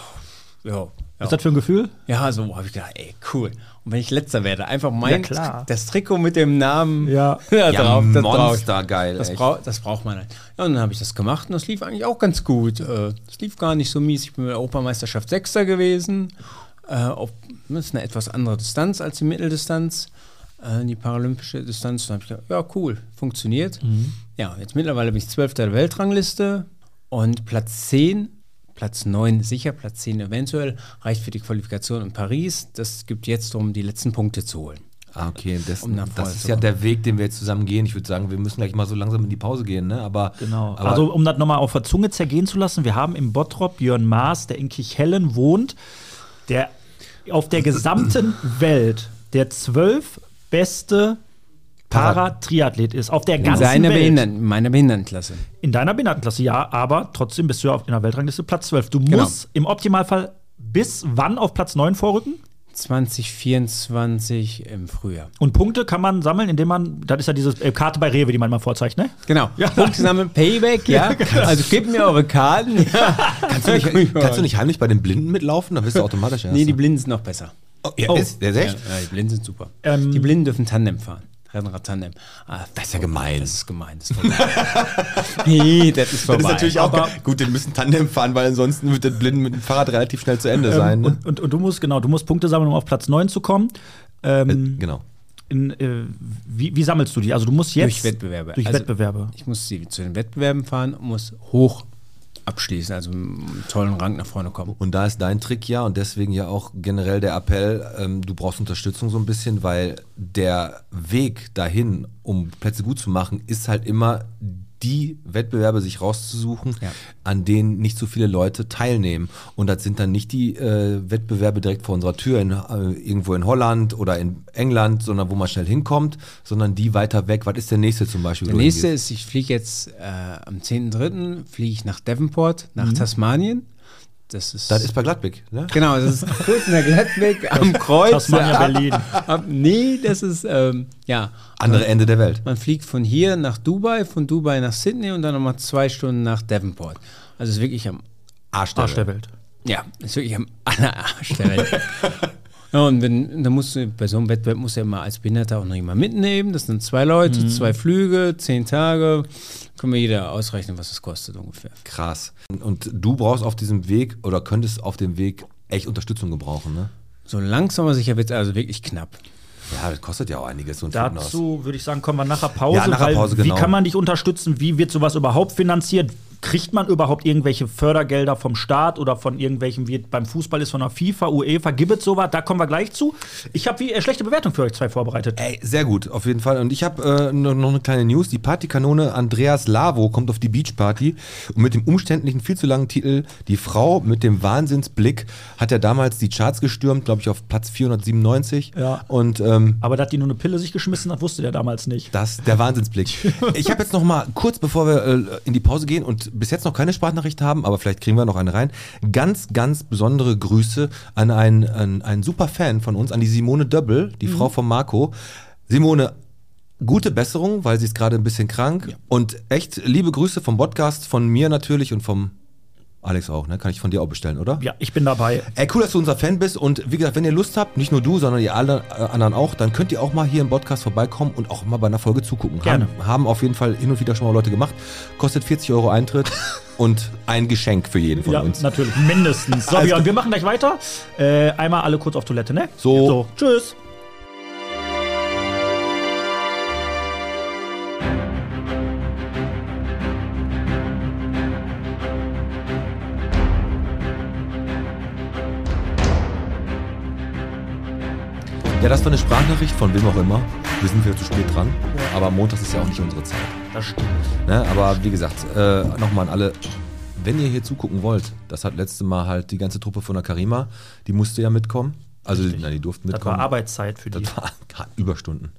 ja. Was ist das für ein Gefühl? Ja, so habe ich gedacht, ey, cool. Und wenn ich letzter werde, einfach mein Ja, klar. das Trikot mit dem Namen Ja. da Ja, drauf, das monstergeil, Das, brauch, das braucht man halt. Ja, und dann habe ich das gemacht und das lief eigentlich auch ganz gut. Äh, Das lief gar nicht so mies. Ich bin bei der Europameisterschaft Sechster gewesen. Äh, auf, das ist eine etwas andere Distanz als die Mitteldistanz, äh, die paralympische Distanz. Dann habe ich gedacht, ja, cool, funktioniert. Ja, jetzt mittlerweile bin ich Zwölfter der Weltrangliste und Platz 10 Platz 9 sicher, Platz 10 eventuell, reicht für die Qualifikation in Paris. Das gibt jetzt darum, die letzten Punkte zu holen. Ah, okay, das, Um das ist ja der Weg, den wir jetzt zusammen gehen. Ich würde sagen, wir müssen gleich mal so langsam in die Pause gehen, ne? Aber, Genau. aber also, um das nochmal auf der Zunge zergehen zu lassen, wir haben im Bottrop Björn Maas, der in Kirchhellen wohnt, der auf der gesamten Welt der zwölf beste Paratriathlet ist. Auf der In ganzen seiner Welt. Behinderten, in meiner Behindertenklasse. In deiner Behindertenklasse, ja, aber trotzdem bist du ja auf, in der Weltrangliste Platz 12. Du Genau. musst im Optimalfall bis wann auf Platz 9 vorrücken? 2024 im Frühjahr. Und Punkte kann man sammeln, indem man, das ist ja diese äh, Karte bei Rewe, die man mal vorzeichnet, ne? Genau. Ja. Punkte sammeln, Payback, ja. Also gebt mir eure Karten. Ja. kannst, du nicht, kannst du nicht heimlich bei den Blinden mitlaufen? Dann bist du automatisch erst. Nee, die Blinden sind noch besser. oh, ja, Oh. ist, der ist Ja, echt? ja, die Blinden sind super. Ähm, die Blinden dürfen Tandem fahren. Rennrad Tandem. Ah, Das ist ja gemein. Das ist gemein. Das ist nee, das ist vorbei. Das ist natürlich auch Aber- gut, den müssen Tandem fahren, weil ansonsten wird der Blinden mit dem Fahrrad relativ schnell zu Ende sein. Ähm, Ne? und, und, und du musst, genau, du musst Punkte sammeln, um auf Platz 9 zu kommen. Ähm, genau. in, äh, wie, wie sammelst du die? Also du musst jetzt Durch Wettbewerbe. Durch Also- Wettbewerbe. Ich muss sie zu den Wettbewerben fahren und muss hoch abschließen, also mit einem tollen Rang nach vorne kommen. Und da ist dein Trick ja und deswegen ja auch generell der Appell, ähm, du brauchst Unterstützung so ein bisschen, weil der Weg dahin, um Plätze gut zu machen, ist halt immer die Wettbewerbe sich rauszusuchen, Ja. an denen nicht so viele Leute teilnehmen. Und das sind dann nicht die äh, Wettbewerbe direkt vor unserer Tür in, äh, irgendwo in Holland oder in England, sondern wo man schnell hinkommt, sondern die weiter weg. Was ist der nächste zum Beispiel? Der nächste hingehst? ist, ich fliege jetzt äh, am 10.3. fliege ich nach Devonport, nach Tasmanien. Das ist, Das ist bei Gladbeck, ne? genau, das ist kurz in der Gladbeck am Kreuz. Tasmania, Ab- Berlin. Ab, nee, das ist, ähm, ja. Andere Ende der Welt. Man fliegt von hier nach Dubai, von Dubai nach Sydney und dann nochmal zwei Stunden nach Devonport. Also es ist wirklich am Arsch der Arsch der Welt. Welt. Ja, ist wirklich am Arsch der Welt. ja, und wenn, dann musst du, bei so einem Wettbewerb musst du ja immer als Behinderter auch noch jemand mitnehmen. Das sind zwei Leute, zwei Flüge, zehn Tage. Können wir jeder ausrechnen, was das kostet ungefähr. Krass. Und du brauchst auf diesem Weg oder könntest auf dem Weg echt Unterstützung gebrauchen, ne? So langsam aber sicher wird es also wirklich knapp. Ja, das kostet ja auch einiges, so ein. Dazu würde ich sagen, kommen wir nachher Pause. Ja, nachher weil Pause, Wie genau. kann man dich unterstützen? Wie wird sowas überhaupt finanziert? Kriegt man überhaupt irgendwelche Fördergelder vom Staat oder von irgendwelchen, wie beim Fußball ist, von der FIFA, UEFA? Gibt es sowas? Da kommen wir gleich zu. Ich habe wie äh, schlechte Bewertung für euch zwei vorbereitet. Ey, sehr gut, auf jeden Fall. Und ich habe äh, noch noch eine kleine News. Die Partykanone Andreas Lavo kommt auf die Beachparty und mit dem umständlichen, viel zu langen Titel Die Frau mit dem Wahnsinnsblick hat er damals die Charts gestürmt, glaube ich, auf Platz 497. Ja. Und ähm, Aber dass die nur eine Pille sich geschmissen hat, wusste der damals nicht. das, der Wahnsinnsblick. Ich habe jetzt noch mal kurz, bevor wir äh, in die Pause gehen und bis jetzt noch keine Sprachnachricht haben, aber vielleicht kriegen wir noch eine rein, ganz, ganz besondere Grüße an einen, an einen super Fan von uns, an die Simone Döbbel, die Frau von Marco. Simone, gute Besserung, weil sie ist gerade ein bisschen krank. Und echt liebe Grüße vom Podcast, von mir natürlich und vom Alex auch, ne? Kann ich von dir auch bestellen, oder? Ja, ich bin dabei. Ey, cool, dass du unser Fan bist. Und wie gesagt, wenn ihr Lust habt, nicht nur du, sondern ihr alle äh, anderen auch, dann könnt ihr auch mal hier im Podcast vorbeikommen und auch mal bei einer Folge zugucken. Gerne. Haben, haben auf jeden Fall hin und wieder schon mal Leute gemacht. Kostet 40 Euro Eintritt und ein Geschenk für jeden von ja, uns. natürlich. Mindestens. So, Alles Björn, wir machen gleich weiter. Äh, einmal alle kurz auf Toilette, ne? So. so. Tschüss. Ja, das war eine Sprachnachricht von wem auch immer. Wir sind wieder zu spät dran. Aber Montags ist ja auch nicht unsere Zeit. Das stimmt. Ne? Aber wie gesagt, äh, nochmal an alle, wenn ihr hier zugucken wollt, das hat letzte Mal halt die ganze Truppe von der Karima, die musste ja mitkommen. Also, na, die durften Das mitkommen. war Arbeitszeit für die. Das war Überstunden.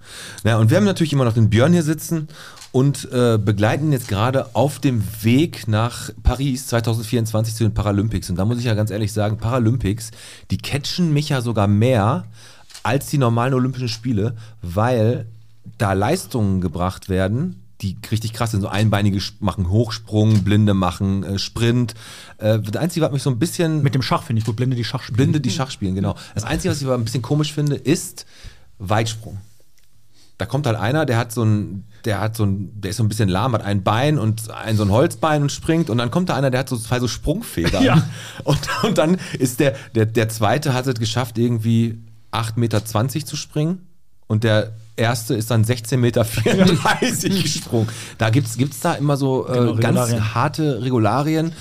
Ja, und wir haben natürlich immer noch den Björn hier sitzen und äh, begleiten ihn jetzt gerade auf dem Weg nach Paris 2024 zu den Paralympics. Und da muss ich ja ganz ehrlich sagen, Paralympics, die catchen mich ja sogar mehr als die normalen Olympischen Spiele, weil da Leistungen gebracht werden, die richtig krass sind. So einbeinige machen Hochsprung, Blinde machen äh, Sprint. Äh, das Einzige, was mich so ein bisschen Mit dem Schach finde ich gut. Blinde die Schach spielen. Blinde, die Schach spielen, genau. Das Einzige, was ich aber ein bisschen komisch finde, ist Weitsprung. Da kommt halt einer, der hat so ein, der hat so ein, der ist so ein bisschen lahm, hat ein Bein und ein so ein Holzbein und springt und dann kommt da einer, der hat so zwei so Sprungfedern. Ja. Und, und dann ist der, der, der zweite hat es geschafft, irgendwie 8,20 Meter zu springen und der erste ist dann 16,34 Meter gesprungen. Da gibt's gibt's da immer so äh, Genau, ganz Regularien. harte Regularien,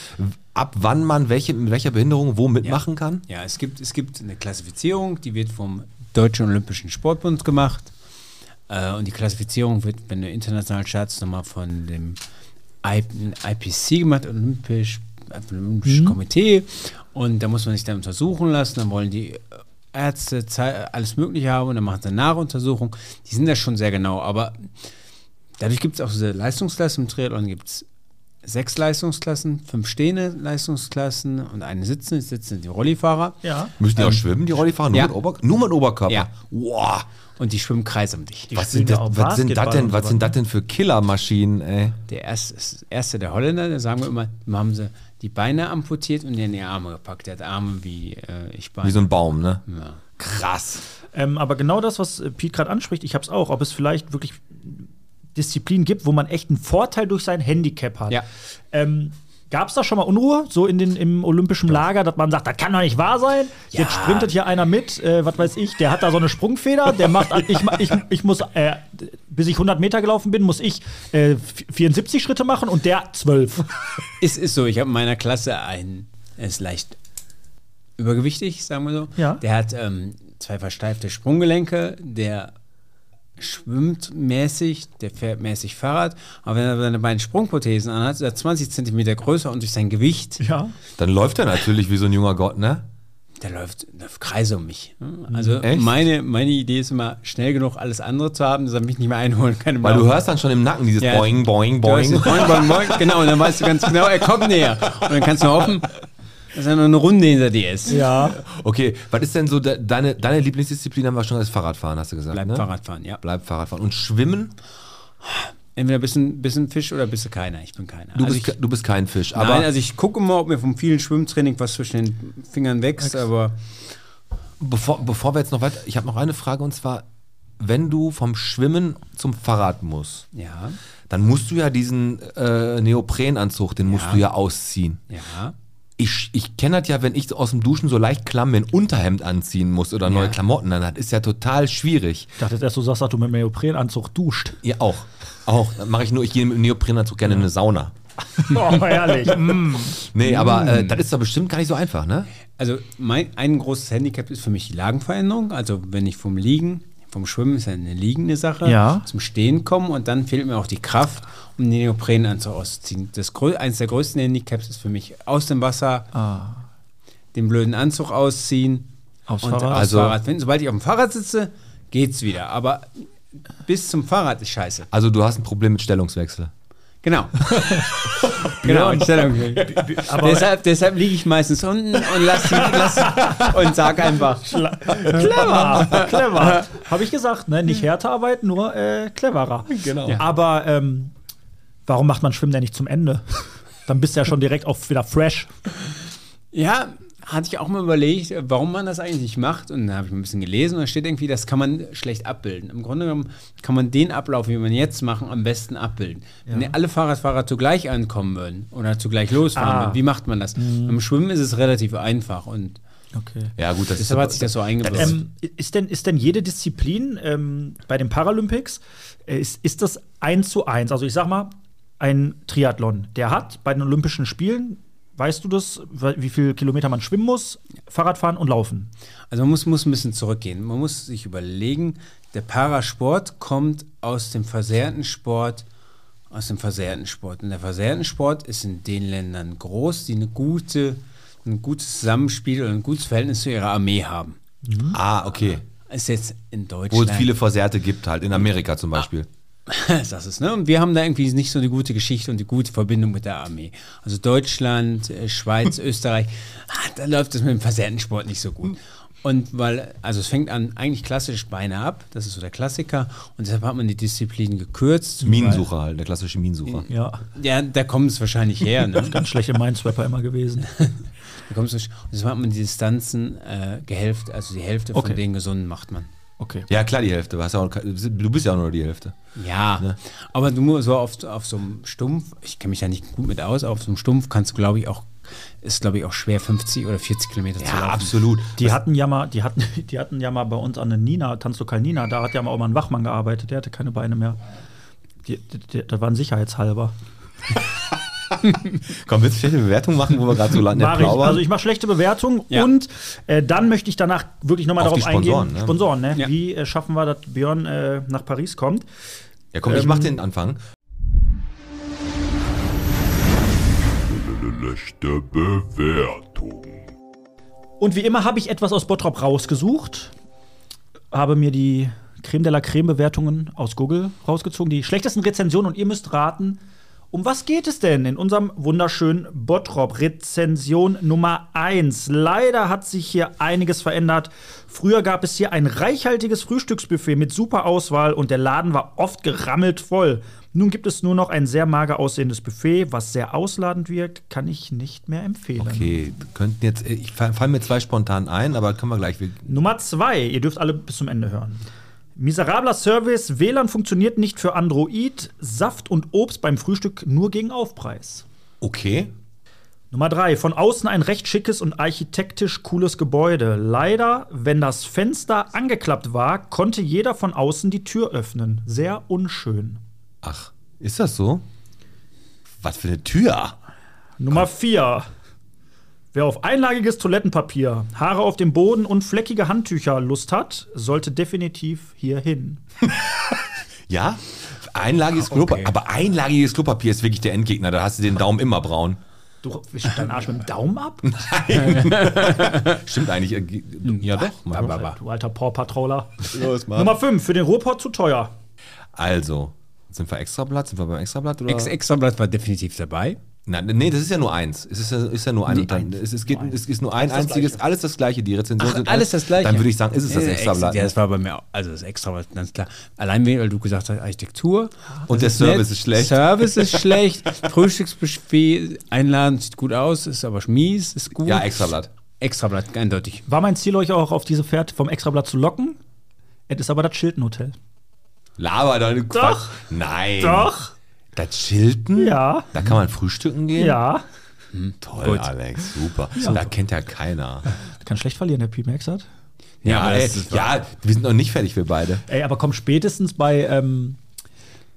ab wann man welche, mit welcher Behinderung wo mitmachen kann. Ja, es gibt, es gibt eine Klassifizierung, die wird vom Deutschen Olympischen Sportbund gemacht. Äh, und die Klassifizierung wird, wenn du international startest, nochmal von dem I IPC gemacht, Olympisch, vom Olympischen Komitee. Und da muss man sich dann untersuchen lassen. Dann wollen die Ärzte alles Mögliche haben und dann machen sie eine Nachuntersuchung. Die sind da schon sehr genau, aber dadurch gibt es auch diese Leistungsklassen. Im Triathlon gibt es sechs Leistungsklassen, fünf stehende Leistungsklassen und eine sitzende. Die sitzen die Rollifahrer. Ja. Müssen die auch schwimmen, die Rollifahrer? Nur, ja. mit, Ober nur mit Oberkörper? Ja. Wow. Und die schwimmen kreis um dich. Die Was sind, das, was sind das denn, was sind das denn für Killermaschinen, ey? Der erste, ist- erste der Holländer, da sagen wir immer, haben sie die Beine amputiert und in die Arme gepackt. Der hat Arme wie äh, ich Beine. Wie so ein Baum, ne? ja. Krass. Ähm, aber genau das, was äh, Pete gerade anspricht, ich habe es auch, ob es vielleicht wirklich Disziplinen gibt, wo man echt einen Vorteil durch sein Handicap hat. Ja. Ähm, Gab es da schon mal Unruhe, so in den, im olympischen Lager, dass man sagt, das kann doch nicht wahr sein? Jetzt sprintet hier einer mit, äh, was weiß ich, der hat da so eine Sprungfeder, der macht, ich, ich, ich muss, äh, bis ich 100 Meter gelaufen bin, muss ich äh, 74 Schritte machen und der 12. Es ist so, ich habe in meiner Klasse einen, er ist leicht übergewichtig, sagen wir so. Ja. Der hat ähm, zwei versteifte Sprunggelenke, der schwimmt mäßig, der fährt mäßig Fahrrad, aber wenn er seine beiden Sprungprothesen anhat, ist er 20 Zentimeter größer und durch sein Gewicht, Ja. Dann läuft er natürlich wie so ein junger Gott, ne? der läuft, der Kreise um mich. Also Echt? meine, meine Idee ist immer, schnell genug alles andere zu haben, dass er mich nicht mehr einholen kann. Weil du hörst dann schon im Nacken dieses Ja. Boing, Boing, Boing. boing, boing, boing. Genau, und dann weißt du ganz genau, er kommt näher. Und dann kannst du hoffen, dass er noch eine Runde hinter dir ist. Ja. Okay, was ist denn so de deine, deine Lieblingsdisziplin, haben wir schon als Fahrradfahren, hast du gesagt, Bleib ne? Fahrradfahren, ja. Bleib Fahrradfahren. Und Schwimmen? Entweder bist du ein bisschen Fisch oder bist du keiner. Ich bin keiner. Du, also bist, ich, du bist kein Fisch. Aber nein, also ich gucke mal, ob mir vom vielen Schwimmtraining was zwischen den Fingern wächst, aber bevor, bevor wir jetzt noch weiter, ich habe noch eine Frage und zwar, wenn du vom Schwimmen zum Fahrrad musst, ja, dann musst du ja diesen äh, Neoprenanzug, den musst Ja. du ja ausziehen. ja. Ich, ich kenne das ja, wenn ich aus dem Duschen so leicht klamm mir ein Unterhemd anziehen muss oder neue Ja. Klamotten, dann das ist ja total schwierig. Ich dachte erst, du sagst, dass du mit dem Neoprenanzug duscht. Ihr auch. Auch. Mache ich nur, ich gehe mit dem Neoprenanzug gerne in eine Sauna. Oh, herrlich. mm. Nee, aber äh, das ist doch bestimmt gar nicht so einfach, ne? Also mein, ein großes Handicap ist für mich die Lagenveränderung. Also wenn ich vom Liegen, vom Schwimmen ist ja eine liegende Sache, Ja. zum Stehen komme und dann fehlt mir auch die Kraft, um den Neoprenanzug auszuziehen. Das eines der größten Handicaps ist für mich aus dem Wasser den blöden Anzug ausziehen Aufs und Fahrrad? Also- Fahrrad. Wenn, sobald ich auf dem Fahrrad sitze, geht's wieder. Aber bis zum Fahrrad ist scheiße. Also du hast ein Problem mit Stellungswechsel. Genau. genau, in Stellung. Aber deshalb deshalb liege ich meistens unten und lass, die- lass und sag einfach. clever, clever. Habe ich gesagt, ne? Nicht härter arbeiten, nur äh, cleverer. Genau. Ja. Aber ähm, warum macht man Schwimmen denn nicht zum Ende? Dann bist du ja schon direkt auch wieder fresh. Ja, hatte ich auch mal überlegt, warum man das eigentlich nicht macht. Und dann habe ich mal ein bisschen gelesen und da steht irgendwie, das kann man schlecht abbilden. Im Grunde genommen kann man den Ablauf, wie wir ihn jetzt machen, am besten abbilden. Wenn alle Fahrradfahrer zugleich ankommen würden oder zugleich losfahren Ah. würden, wie macht man das? Beim Schwimmen ist es relativ einfach und Okay. Ja, gut, das deshalb hat sich das so eingebaut. Ähm, ist, denn, ist denn jede Disziplin ähm, bei den Paralympics, äh, ist, ist das eins zu eins? Also ich sag mal, ein Triathlon, der hat bei den Olympischen Spielen, weißt du das, wie viel Kilometer man schwimmen muss, Fahrradfahren und laufen? Also man muss, muss ein bisschen zurückgehen. Man muss sich überlegen, der Parasport kommt aus dem versehrten Sport, aus dem versehrten Sport. Und der versehrten Sport ist in den Ländern groß, die eine gute, ein gutes Zusammenspiel oder ein gutes Verhältnis zu ihrer Armee haben. Ah, okay. Ist jetzt in Wo Deutschland. es viele Versehrte gibt, halt, in Amerika zum Beispiel. das ist, ne? Und wir haben da irgendwie nicht so eine gute Geschichte und die gute Verbindung mit der Armee. Also Deutschland, äh, Schweiz, Österreich, ah, da läuft es mit dem versehrten Sport nicht so gut. Und weil, also es fängt an eigentlich klassisch Beine ab, das ist so der Klassiker, und deshalb hat man die Disziplin gekürzt. Minensucher halt, der klassische Minensucher. Ja, ja, da kommt es wahrscheinlich her, ne? ganz schlecht im Mindswapper immer gewesen. Da durch- und deshalb hat man die Distanzen äh, gehälft, also die Hälfte Okay. von den Gesunden macht man. Okay. Ja, klar, die Hälfte. Du, hast ja auch, du bist ja auch nur die Hälfte. Ja, aber du musst so auf, auf so einem Stumpf, ich kenne mich ja nicht gut mit aus, auf so einem Stumpf kannst du, glaube ich, auch, ist, glaube ich, auch schwer 50 oder 40 Kilometer zu laufen. absolut. Die hatten ja mal, die hatten, die hatten ja mal bei uns an der Nina, Tanzlokal Nina, da hat ja mal auch mal ein Wachmann gearbeitet, der hatte keine Beine mehr. Die, die, die, das war ein Sicherheitshalber. Komm, willst du schlechte Bewertung machen, wo wir gerade so nett Mach ich, also ich mache schlechte Bewertung Ja. und äh, dann möchte ich danach wirklich nochmal Auf darauf die Sponsoren, eingehen. ne? Sponsoren, ne? Ja. Wie äh, schaffen wir, dass Björn äh, nach Paris kommt? ja, komm, ich ähm, mach den Anfang. Schlechte Bewertung. Und wie immer habe ich etwas aus Bottrop rausgesucht, habe mir die Creme de la Creme Bewertungen aus Google rausgezogen, die schlechtesten Rezensionen und ihr müsst raten, um was geht es denn in unserem wunderschönen Bottrop? Rezension Nummer 1. Leider hat sich hier einiges verändert. Früher gab es hier ein reichhaltiges Frühstücksbuffet mit super Auswahl und der Laden war oft gerammelt voll. Nun gibt es nur noch ein sehr mager aussehendes Buffet, was sehr ausladend wirkt, kann ich nicht mehr empfehlen. Okay, könnten jetzt, ich fall- fallen mir zwei spontan ein, aber können wir gleich. Nummer zwei, ihr dürft alle bis zum Ende hören. Miserabler Service, WLAN funktioniert nicht für Android, Saft und Obst beim Frühstück nur gegen Aufpreis. Okay. Nummer drei, von außen ein recht schickes und architektisch cooles Gebäude. Leider, wenn das Fenster angeklappt war, konnte jeder von außen die Tür öffnen. Sehr unschön. Ach, ist das so? Was für eine Tür? Nummer vier. Wer auf einlagiges Toilettenpapier, Haare auf dem Boden und fleckige Handtücher Lust hat, sollte definitiv hier hin. Ja? Einlagiges Klopapier. Aber einlagiges Klopapier ist wirklich der Endgegner. Da hast du den Daumen immer braun. Du wischst deinen Arsch mit dem Daumen ab? Stimmt eigentlich. äh, Ja, doch. mal. aber- Du alter Paw Patroller. Los, Mann. Nummer 5, für den Ruhrpott zu teuer. Also, sind wir Extrablatt? Sind wir beim Extrablatt? Oder? Ex Extrablatt war definitiv dabei. Na, nee, das ist ja nur eins. Es ist ja, ist ja nur ein. Nee, es, es, geht, es ist nur ein einziges, alles das gleiche. Die Rezensionen Ach, sind alles das Gleiche. Dann würde ich sagen, ist es das Ja, Extrablatt. Ja, das war bei mir, auch- also das Extrablatt, ganz klar. Allein weil du gesagt hast, Architektur. Und der das Service nett. ist schlecht. Service ist schlecht. Frühstücksbuffet einladen, sieht gut aus, ist aber mies, ist gut. Ja, Extrablatt. Extrablatt, eindeutig. War mein Ziel, euch auch auf diese Fährt vom Extrablatt zu locken? Es ist aber das Chilton Hotel. Laber dann Doch. Nein. Doch. Das Chilton? Ja. Da kann man frühstücken gehen? Ja. Toll, Gut. Alex, super. Da kennt ja keiner. Kann schlecht verlieren, der P-Max hat. Ja, aber ey, ja, wir sind noch nicht fertig, wir beide. Ey, aber komm spätestens bei, ähm,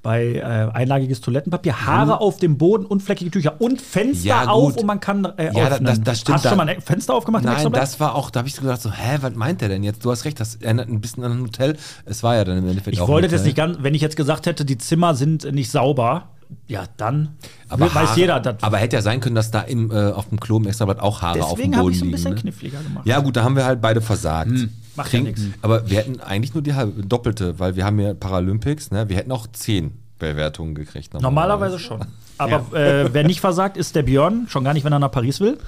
bei äh, einlagiges Toilettenpapier, Haare auf dem Boden und fleckige Tücher und Fenster Mhm. Ja, auf und man kann äh, Ja, öffnen. das- das stimmt, Hast du schon mal ein Fenster aufgemacht Nein, das war auch, da habe ich so gedacht, so, hä, was meint der denn jetzt? Du hast recht, das erinnert ein bisschen an ein Hotel. Es war ja dann im Endeffekt Ich auch wollte ein das nicht ganz, wenn ich jetzt gesagt hätte, die Zimmer sind nicht sauber, ja, dann Aber weiß Haare- jeder. Das, Aber hätte ja sein können, dass da im, äh, auf dem Klo im Extrablatt auch Haare auf dem deswegen habe Boden ich so ein liegen. bisschen Ne? kniffliger gemacht. Ja, gut, da haben wir halt beide versagt. Macht ja nix. Aber wir hätten eigentlich nur die halbe, doppelte, weil wir haben ja Paralympics, ne? Wir hätten auch zehn Bewertungen gekriegt. Normalerweise schon. Aber äh, wer nicht versagt, ist der Björn, schon gar nicht, wenn er nach Paris will. Und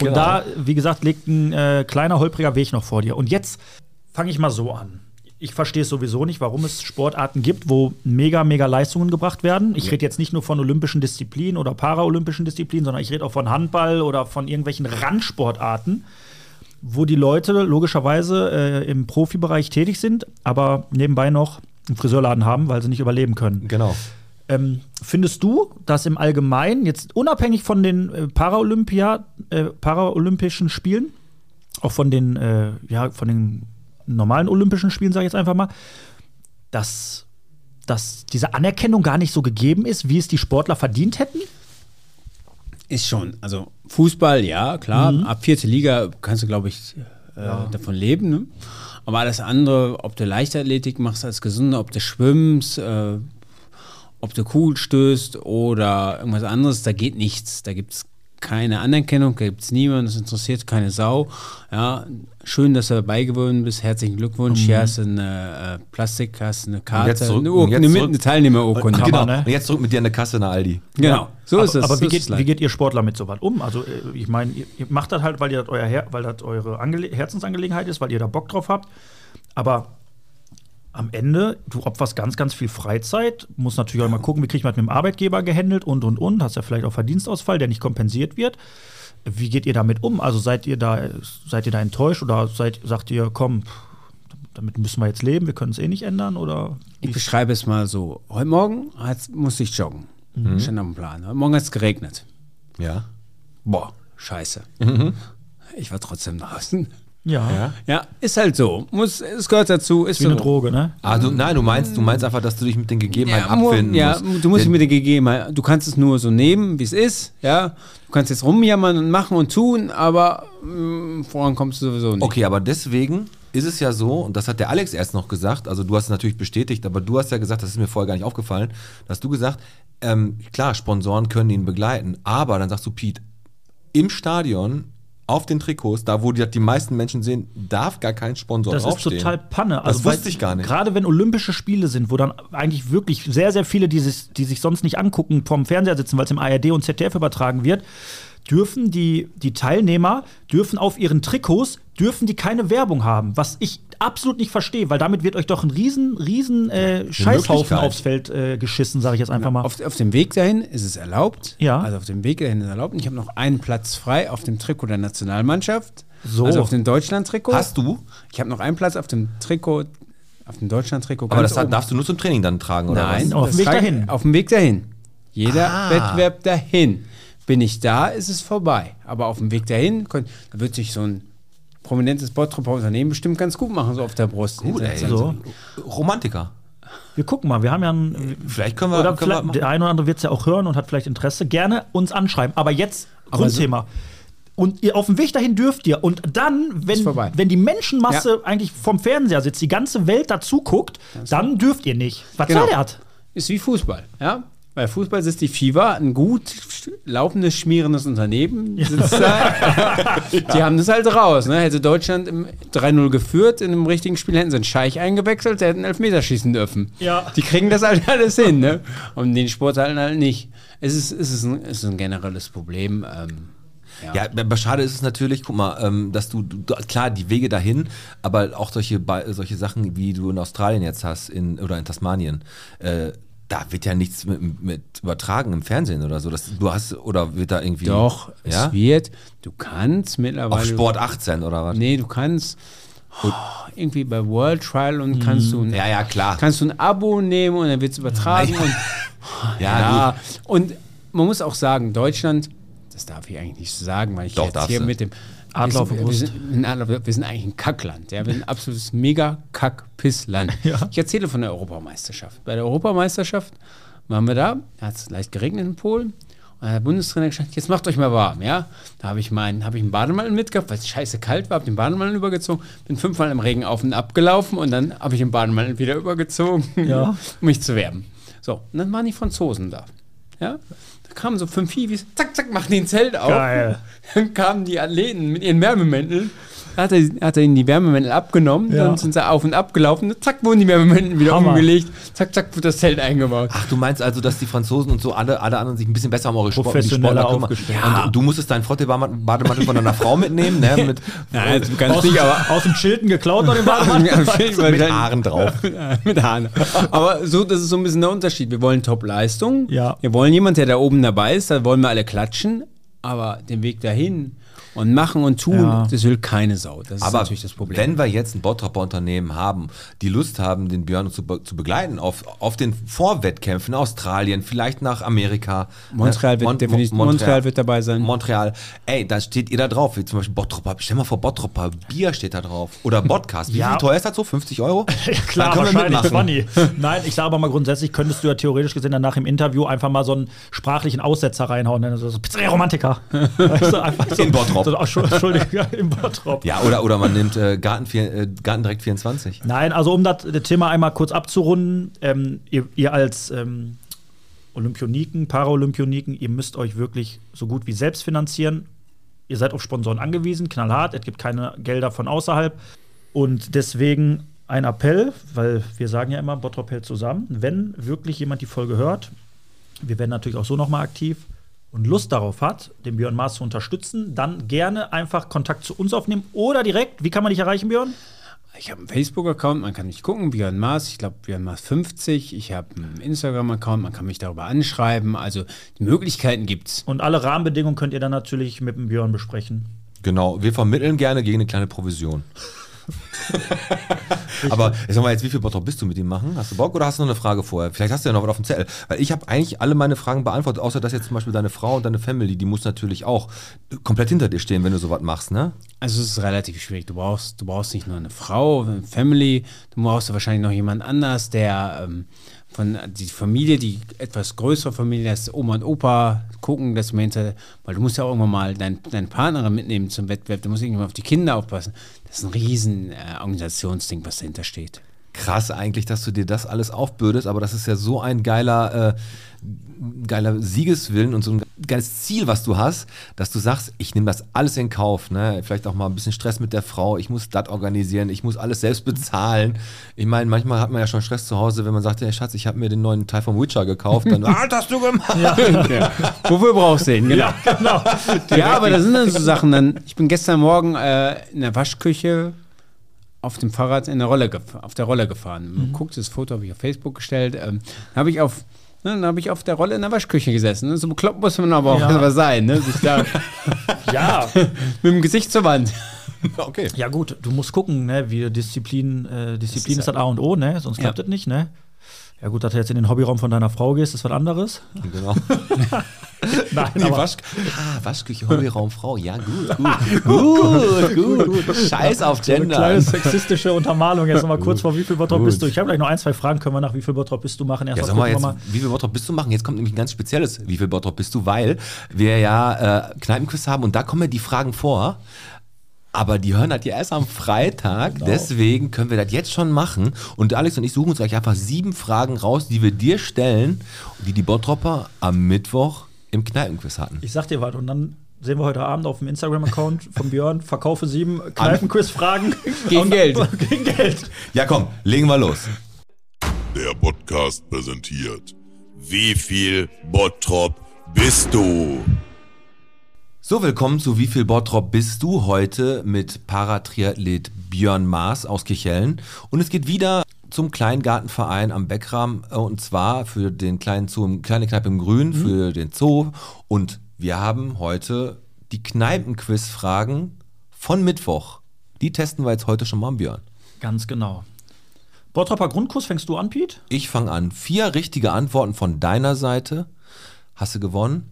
Genau. da, wie gesagt, liegt ein äh, kleiner, holpriger Weg noch vor dir. Und jetzt fange ich mal so an. Ich verstehe es sowieso nicht, warum es Sportarten gibt, wo mega, mega Leistungen gebracht werden. Ich rede jetzt nicht nur von olympischen Disziplinen oder paraolympischen Disziplinen, sondern ich rede auch von Handball oder von irgendwelchen Randsportarten, wo die Leute logischerweise äh, im Profibereich tätig sind, aber nebenbei noch einen Friseurladen haben, weil sie nicht überleben können. Genau. Ähm, findest du, dass im Allgemeinen, jetzt unabhängig von den äh, äh, Paralympischen Spielen, auch von den, äh, ja, von den normalen Olympischen Spielen, sage ich jetzt einfach mal, dass, dass diese Anerkennung gar nicht so gegeben ist, wie es die Sportler verdient hätten? Ist schon. Also Fußball, ja, klar. Mhm. Ab vierte Liga kannst du, glaube ich, äh, davon leben. Ne? Aber alles andere, ob du Leichtathletik machst als Gesunder, ob du schwimmst, äh, ob du Kugel stößt oder irgendwas anderes, da geht nichts. Da gibt es keine Anerkennung, da gibt es niemanden, das interessiert keine Sau. Ja, schön, dass du dabei geworden bist. Herzlichen Glückwunsch. Hier hast du eine äh, Plastik, hast eine Karte, jetzt zurück- eine, Ur jetzt eine, eine Teilnehmerurkunde. genau. ne? Und jetzt zurück mit dir in der Kasse in der Aldi. Genau, so aber, ist es. Aber so wie geht, wie geht ihr Sportler mit sowas um? Also, äh, ich meine, ihr, ihr macht das halt, weil ihr das euer Her weil das eure Angele Herzensangelegenheit ist, weil ihr da Bock drauf habt. Aber am Ende, du opferst ganz, ganz viel Freizeit, musst natürlich auch mal gucken, wie kriegt man das mit dem Arbeitgeber gehandelt und und und. Hast ja vielleicht auch Verdienstausfall, der nicht kompensiert wird. Wie geht ihr damit um? Also seid ihr da, seid ihr da enttäuscht oder seid, sagt ihr, komm, damit müssen wir jetzt leben, wir können es eh nicht ändern? Oder Ich beschreibe es mal so. Heute Morgen musste ich joggen. Stand auf dem Plan. Heute Morgen hat es geregnet. Ja. Boah, scheiße. Ich war trotzdem draußen. Ja, Ja, ist halt so. Muss, es gehört dazu. Ist wie so. eine Droge, ne? Du, nein, du meinst, du meinst einfach, dass du dich mit den Gegebenheiten Ja, abfinden ja, musst. du musst dich mit den Gegebenheiten, du kannst es nur so nehmen, wie es ist, ja. Du kannst jetzt rumjammern und machen und tun, aber mh, voran kommst du sowieso nicht. Okay, aber deswegen ist es ja so, und das hat der Alex erst noch gesagt, also du hast es natürlich bestätigt, aber du hast ja gesagt, das ist mir vorher gar nicht aufgefallen, da hast du gesagt, ähm, klar, Sponsoren können ihn begleiten, aber dann sagst du, Pete, im Stadion, auf den Trikots, da wo die, die meisten Menschen sehen, darf gar kein Sponsor Das ist draufstehen. total Panne. Das Also, wusste ich gar nicht. Gerade wenn Olympische Spiele sind, wo dann eigentlich wirklich sehr, sehr viele, die sich, die sich sonst nicht angucken, vorm Fernseher sitzen, weil es im ARD und ZDF übertragen wird, dürfen die, die Teilnehmer, dürfen auf ihren Trikots, dürfen die keine Werbung haben. Was ich absolut nicht verstehe, weil damit wird euch doch ein riesen, riesen äh, Scheißhaufen aufs Feld äh, geschissen, sage ich jetzt einfach mal. Auf, auf dem Weg dahin ist es erlaubt. Ja. Also auf dem Weg dahin ist es erlaubt. Und ich habe noch einen Platz frei auf dem Trikot der Nationalmannschaft. So. Also auf dem Deutschland-Trikot. Hast du? Ich habe noch einen Platz auf dem Trikot, auf dem Deutschland-Trikot. Aber das oben. darfst du nur zum Training dann tragen, oder Nein, was? Auf dem Weg dahin. Auf dem Weg dahin. Jeder Ah. Wettbewerb dahin. Bin ich da, ist es vorbei. Aber auf dem Weg dahin, kon- da wird sich so ein prominentes Bottroper Unternehmen bestimmt ganz gut machen, so auf der Brust. Gut, ey. So. Romantiker. Wir gucken mal, wir haben ja ein. Vielleicht können wir, Oder können wir vielleicht, machen. der eine oder andere wird es ja auch hören und hat vielleicht Interesse. Gerne uns anschreiben. Aber jetzt Grundthema. Und ihr auf dem Weg dahin dürft ihr. Und dann, wenn, wenn die Menschenmasse eigentlich vom Fernseher sitzt, die ganze Welt dazu guckt, dann dürft ihr nicht. Was Genau. soll der? Ist wie Fußball, ja? Bei Fußball sitzt die FIFA, ein gut laufendes, schmierendes Unternehmen sitzt da. Die haben das halt raus. Ne? Hätte Deutschland im 3-0 geführt, in einem richtigen Spiel hätten sie einen Scheich eingewechselt, der hätten Elfmeter schießen dürfen. Ja. Die kriegen das halt alles hin, ne? Und den Sporthallen halt nicht. Es ist, es ist, ein, es ist ein generelles Problem. Ähm, Ja, aber schade ist es natürlich, guck mal, ähm, dass du, du, klar, die Wege dahin, aber auch solche, solche Sachen, wie du in Australien jetzt hast, in, oder in Tasmanien, äh, da wird ja nichts mit, mit übertragen im Fernsehen oder so. Das, du hast, oder wird da irgendwie. Doch, ja? es wird, du kannst mittlerweile. Auf Sport 18 oder was? Nee, du kannst oh, irgendwie bei World Trial und kannst du ein, Ja, ja, klar. kannst du ein Abo nehmen und dann wird es übertragen. und, ja, ja, und man muss auch sagen, Deutschland, das darf ich eigentlich nicht so sagen, weil ich Doch, jetzt hier mit dem Adler auf der wir, sind, wir, Brust. sind, ein Adler, wir sind eigentlich ein Kackland. Ja? Wir sind ein absolutes Mega-Kack-Piss-Land. Ich erzähle von der Europameisterschaft. Bei der Europameisterschaft waren wir da, hat es leicht geregnet in Polen. Und dann hat der Bundestrainer gesagt, jetzt macht euch mal warm, ja. Da habe ich meinen, habe ich einen Bademantel mitgehabt, weil es scheiße kalt war, habe den Bademantel übergezogen, bin fünfmal im Regen auf und ab gelaufen und dann habe ich den Bademantel wieder übergezogen, Ja. um mich zu wärmen. So, und dann waren die Franzosen da. Ja, da kamen so fünf Hiwis, zack, zack, machen den Zelt auf. Geil. Dann kamen die Athleten mit ihren Wärmemänteln. Hat er, hat er ihnen die Wärmemäntel abgenommen, Ja. dann sind sie auf und ab gelaufen, zack, wurden die Wärmemäntel wieder Hammer. umgelegt, zack, zack, wird das Zelt eingebaut. Ach, du meinst also, dass die Franzosen und so alle, alle anderen sich ein bisschen besser um eure Sport, Sportler kümmern. aufgestellt. Und du, du musstest deinen Frottee-Bademantel von deiner Frau mitnehmen, ne? Mit, Ja, jetzt ganz Aus, nicht, aber aus dem Chilton geklaut noch den Bademantel. mit Haaren drauf. mit Haaren. Aber so, das ist so ein bisschen der Unterschied. Wir wollen Top-Leistung. Ja. Wir wollen jemanden, der da oben dabei ist, da wollen wir alle klatschen. Aber den Weg dahin und machen und tun, Ja. das will keine Sau. Das ist Aber natürlich das Problem. wenn wir jetzt ein Bottropper Unternehmen haben, die Lust haben, den Björn zu, be zu begleiten auf, auf den Vorwettkämpfen in Australien, vielleicht nach Amerika. Montreal ne? wird Mon- definitiv- Mon- Montreal wird dabei sein. Montreal. Ey, da steht ihr da drauf, wie zum Beispiel Bottropper. Stell mal vor, Bottropper Bier steht da drauf. Oder Podcast. Wie Ja. viel teuer ist das so? 50 Euro? Klar, wahrscheinlich mitmachen. funny. Nein, ich sage aber mal grundsätzlich, könntest du ja theoretisch gesehen danach im Interview einfach mal so einen sprachlichen Aussetzer reinhauen. Ne? So, Pizzeria Romantiker. weißt du, einfach so, In Bottrop. So, ach, Entschuldigung, im Bottrop. Ja, oder, oder man nimmt äh, Garten, äh, Garten direkt 24. Nein, also um das, das Thema einmal kurz abzurunden, ähm, ihr, ihr als ähm, Olympioniken, Paralympioniken, ihr müsst euch wirklich so gut wie selbst finanzieren. Ihr seid auf Sponsoren angewiesen, knallhart, es gibt keine Gelder von außerhalb. Und deswegen ein Appell, weil wir sagen ja immer, Bottrop hält zusammen. Wenn wirklich jemand die Folge hört, wir werden natürlich auch so nochmal aktiv und Lust darauf hat, den Björn Maas zu unterstützen, dann gerne einfach Kontakt zu uns aufnehmen oder direkt, wie kann man dich erreichen, Björn? Ich habe einen Facebook-Account, man kann mich gucken, Björn Maas, ich glaube Björn Maas 50. Ich habe einen Instagram-Account, man kann mich darüber anschreiben. Also die Möglichkeiten gibt's. Und alle Rahmenbedingungen könnt ihr dann natürlich mit dem Björn besprechen. Genau, wir vermitteln gerne gegen eine kleine Provision. Aber sag mal jetzt, wie viel Bottrop bist du mit ihm machen? Hast du Bock oder hast du noch eine Frage vorher? Vielleicht hast du ja noch was auf dem Zettel. Weil ich habe eigentlich alle meine Fragen beantwortet, außer dass jetzt zum Beispiel deine Frau und deine Family, die muss natürlich auch komplett hinter dir stehen, wenn du sowas machst, ne? Also es ist relativ schwierig. Du brauchst, du brauchst nicht nur eine Frau, eine Family, du brauchst wahrscheinlich noch jemand anders, der ähm, von die Familie, die etwas größere Familie, das Oma und Opa gucken, dass man hinter, weil du musst ja auch irgendwann mal dein, deine Partnerin mitnehmen zum Wettbewerb, du musst irgendwann auf die Kinder aufpassen. Das ist ein riesen äh, Organisationsding, was dahinter steht. Krass eigentlich, dass du dir das alles aufbürdest, aber das ist ja so ein geiler, äh, geiler Siegeswillen und so ein geiles Ziel, was du hast, dass du sagst, ich nehme das alles in Kauf. Ne? Vielleicht auch mal ein bisschen Stress mit der Frau, ich muss das organisieren, ich muss alles selbst bezahlen. Ich meine, manchmal hat man ja schon Stress zu Hause, wenn man sagt, hey Schatz, ich habe mir den neuen Teil vom Witcher gekauft. Dann, ah, das hast du gemacht. ja. Wofür brauchst du den? Genau. genau. Ja, aber das sind dann so Sachen. Dann, ich bin gestern Morgen äh, in der Waschküche auf dem Fahrrad in der Rolle auf der Rolle gefahren. Mhm. Guckt, das Foto habe ich auf Facebook gestellt. Ähm, habe ich auf ne, dann habe ich auf der Rolle in der Waschküche gesessen. Ne? So bekloppt muss man aber auch Ja. sein. Ne? Sich da Ja. mit dem Gesicht zur Wand. Okay. ja, gut, du musst gucken, ne, wie Disziplin, äh, Disziplin Das ist ist das A und O, ne? Sonst klappt Ja. das nicht, ne? Ja, gut, dass du jetzt in den Hobbyraum von deiner Frau gehst, ist was anderes. Genau. Nein, aber Wasch ah, Waschküche, Hobbyraum, Frau. Ja, gut, gut. gut, gut, Scheiß auf so eine Gender. kleine sexistische Untermalung. Jetzt nochmal kurz vor, wie viel Bottrop bist du? Ich habe gleich noch ein, zwei Fragen, können wir nach wie viel Bottrop bist du machen. Erst Ja, mal sag mal jetzt, wir wie viel Bottrop bist du machen? Jetzt kommt nämlich ein ganz spezielles, wie viel Bottrop bist du, weil wir ja äh, Kneipenquiz haben und da kommen ja die Fragen vor. Aber die hören das ja erst am Freitag, Genau. deswegen können wir das jetzt schon machen. Und Alex und ich suchen uns gleich einfach sieben Fragen raus, die wir dir stellen die die Bottropper am Mittwoch im Kneipenquiz hatten. Ich sag dir was, und dann sehen wir heute Abend auf dem Instagram-Account von Björn, verkaufe sieben Kneipenquiz-Fragen. Gegen Geld. Gegen Geld. Ja, komm, legen wir los. Der Podcast präsentiert. Wie viel Bottrop bist du? So, willkommen zu Wie viel Bottrop bist du heute mit Paratriathlet Björn Maas aus Kichellen. Und es geht wieder zum Kleingartenverein am Beckrahm äh, und zwar für den kleinen Zoo, im- kleine Kneipe im Grün, für den Zoo. Und wir haben heute die Kneipenquiz-Fragen von Mittwoch. Die testen wir jetzt heute schon mal am Björn. Ganz genau. Bottropper Grundkurs fängst du an, Pete? Ich fange an. Vier richtige Antworten von deiner Seite. Hast du gewonnen?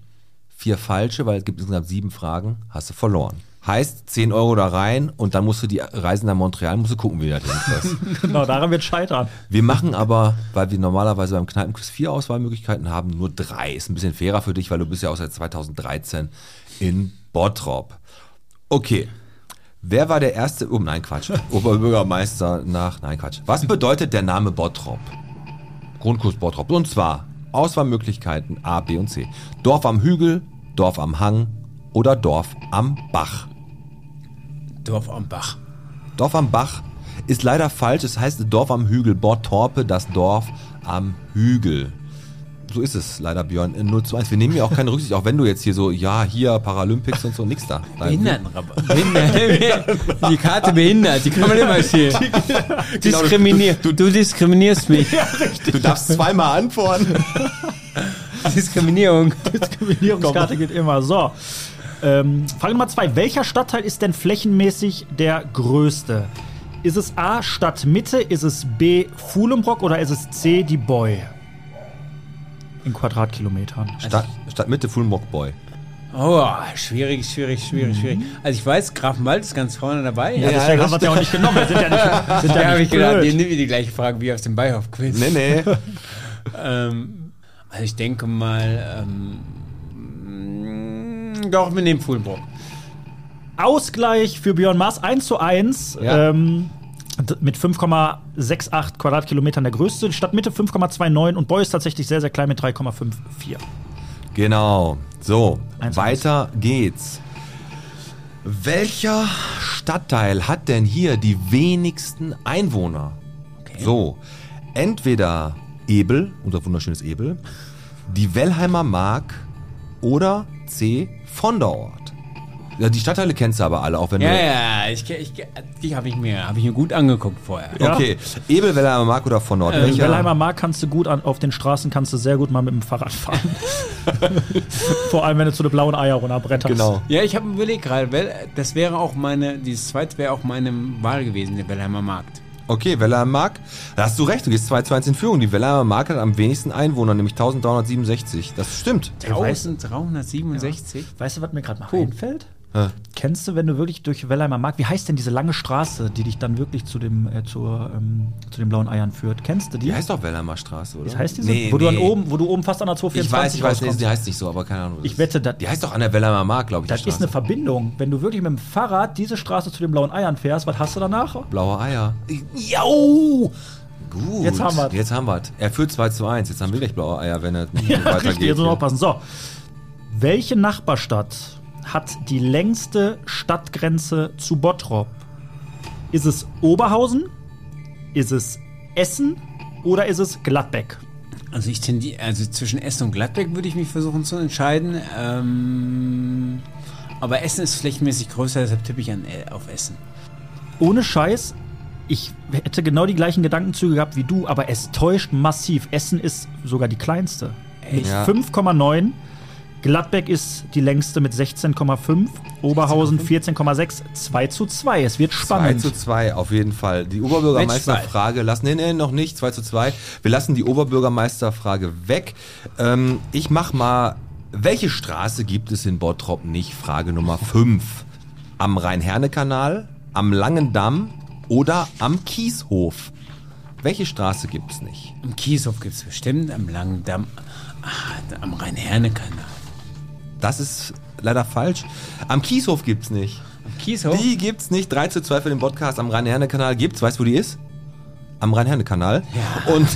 Vier falsche, weil es gibt insgesamt sieben Fragen. Hast du verloren. Heißt 10 Euro da rein und dann musst du die Reisen nach Montreal, musst du gucken, wie du das hinkriegst. Genau, daran wird scheitern. Wir machen aber, weil wir normalerweise beim Kneipenquiz vier Auswahlmöglichkeiten haben, nur drei. Ist ein bisschen fairer für dich, weil du bist ja auch seit 2013 in Bottrop. Okay. Wer war der erste, oh nein, Quatsch, Oberbürgermeister nach, nein, Quatsch. Was bedeutet der Name Bottrop? Grundkurs Bottrop. Und zwar Auswahlmöglichkeiten A, B und C. Dorf am Hügel, Dorf am Hang oder Dorf am Bach. Dorf am Bach. Dorf am Bach ist leider falsch. Es heißt Dorf am Hügel. Bottorpe, das Dorf am Hügel. So ist es leider, Björn. In 0 zu 1. Wir nehmen ja auch keine Rücksicht, auch wenn du jetzt hier so, ja, hier Paralympics und so, nix da. Behindertenrabatt. Behindert. Die Karte behindert, die kann man immer stehen. Diskriminier. Du, du diskriminierst mich. Du darfst zweimal antworten. Diskriminierung. Diskriminierungskarte geht immer. So. Ähm, Frage Nummer zwei. Welcher Stadtteil ist denn flächenmäßig der größte? Ist es A, Stadtmitte, ist es B, Fuhlenbrock oder ist es C, die Boy? In Quadratkilometern. Stadt, Stadtmitte, Fulmbock Boy. Oh, schwierig, schwierig, schwierig, schwierig. Also ich weiß, Grafenwald ist ganz vorne dabei. Ja, deswegen haben wir es ja auch nicht genommen. Wir sind ja nicht, sind Da ja habe nicht ich gedacht, blöd. ihr nehmt die gleiche Frage wie aus dem Beihof-Quiz. Nee, nee. Ähm, also ich denke mal, ähm, doch, wir nehmen Fuhlenbrock. Ausgleich für Björn Maas 1 zu 1. Ja. Ähm, mit 5,68 Quadratkilometern der größte. Stadtmitte 5,29 und Boy ist tatsächlich sehr, sehr klein mit 3,54. Genau. So, Eins, weiter geht's. Welcher Stadtteil hat denn hier die wenigsten Einwohner? So, entweder Ebel, unser wunderschönes Ebel, die Wellheimer Mark oder C. Vonderort. Ja, die Stadtteile kennst du aber alle, auch wenn Ja, du. ja, ich, ich, die habe ich, mir- hab ich mir gut angeguckt vorher. Ja. Okay, Ebel, Wellheimer Mark oder Vonderort? In Welcher? Wellheimer Mark kannst du gut an, auf den Straßen kannst du sehr gut mal mit dem Fahrrad fahren. Vor allem, wenn du zu den blauen Eier runterbretterst. Genau. Ja, ich habe überlegt gerade, weil das wäre auch meine, dieses zweite wäre auch meine Wahl gewesen, der Wellheimer Markt. Okay, Wellheimer Mark. Da hast du recht, du gehst 2 zu 1 in Führung. Die Wellheimer Mark hat am wenigsten Einwohner, nämlich 1367. Das stimmt. weiß- 1367? Weißt du, was mir gerade mal Puh. einfällt? Hä? Kennst du, wenn du wirklich durch Wellheimer Mark, wie heißt denn diese lange Straße, die dich dann wirklich zu, dem, äh, zur, ähm, zu den blauen Eiern führt? Kennst du die? Die heißt doch Wellheimer Straße, oder? Wie heißt diese? Nee, wo, Du nee. dann oben, wo du oben fast an der 224 Ich weiß, ich weiß, rauskommst. die heißt nicht so, aber keine Ahnung. Ich wette, das- Die heißt doch an der Wellheimer Mark, glaube ich. Das ist eine. Verbindung. Wenn du wirklich mit dem Fahrrad diese Straße zu den blauen Eiern fährst, was hast du danach? Blaue Eier. Jau! Gut. Jetzt haben wir's. Jetzt haben wir Er führt 2 zu 1. Jetzt haben wir gleich blaue Eier, wenn er Ja, weitergeht. richtig, jetzt muss aufpassen. So. Welche Nachbarstadt hat die längste Stadtgrenze zu Bottrop? Ist es Oberhausen? Ist es Essen? Oder ist es Gladbeck? Also ich tendiere, also zwischen Essen und Gladbeck würde ich mich versuchen zu entscheiden. Ähm, aber Essen ist flächenmäßig größer, deshalb tippe ich an, äh, auf Essen. Ohne Scheiß, ich hätte genau die gleichen Gedankenzüge gehabt wie du, aber es täuscht massiv. Essen ist sogar die kleinste. Mit Ja. 5,9. Gladbeck ist die längste mit 16,5. Oberhausen 14,6. 2 zu 2. Es wird 2 spannend. zu 2, auf jeden Fall. Die Oberbürgermeisterfrage lassen, nee, nee, noch nicht, 2 zu 2. Wir lassen die Oberbürgermeisterfrage weg. Ähm, ich mach mal, welche Straße gibt es in Bottrop nicht? Frage Nummer 5. Am Rhein-Herne-Kanal, am Langen Damm oder am Kieshof? Welche Straße gibt es nicht? Am Kieshof gibt es bestimmt, am Langen Damm, ah, am Rhein-Herne-Kanal. Das ist leider falsch. Am Kieshof gibt's nicht. Am Kieshof? Die gibt's nicht. 3 zu 2 für den Podcast am Rhein-Herne-Kanal gibt's. Weißt du, wo die ist? am Rhein-Herne-Kanal. Und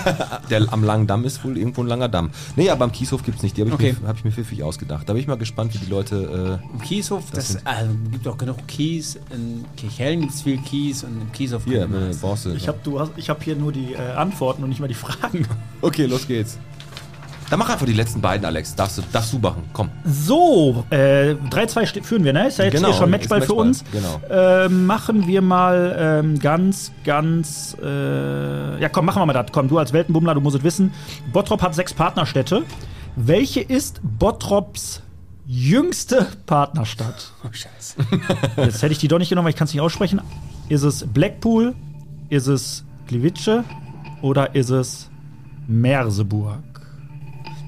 der am langen Damm ist wohl irgendwo ein langer Damm. Nee, aber am Kieshof gibt's nicht. Die habe ich, Okay. mir- hab ich mir pfiffig ausgedacht. Da bin ich mal gespannt, wie die Leute. Im Kieshof, das, also, gibt auch genug Kies. In Kirchhellen gibt es viel Kies und im Kieshof Äh, hier, äh, du. Ich habe hab hier nur die äh, Antworten und nicht mal die Fragen. Okay, los geht's. Dann mach einfach die letzten beiden, Alex. Darfst du, darfst du machen. Komm. So, äh, 3-2 ste- führen wir, ne? Ist ja jetzt Genau, hier schon ist Matchball für Matchball, uns. genau. Äh, machen wir mal ähm, ganz, ganz. Äh, ja, komm, machen wir mal das. Komm, du als Weltenbummler, du musst es wissen. Bottrop hat sechs Partnerstädte. Welche ist Bottrops jüngste Partnerstadt? Oh, scheiße. Jetzt hätte ich die doch nicht genommen, weil ich kann es nicht aussprechen. Ist es Blackpool? Ist es Gliwice? Oder ist es Merseburg?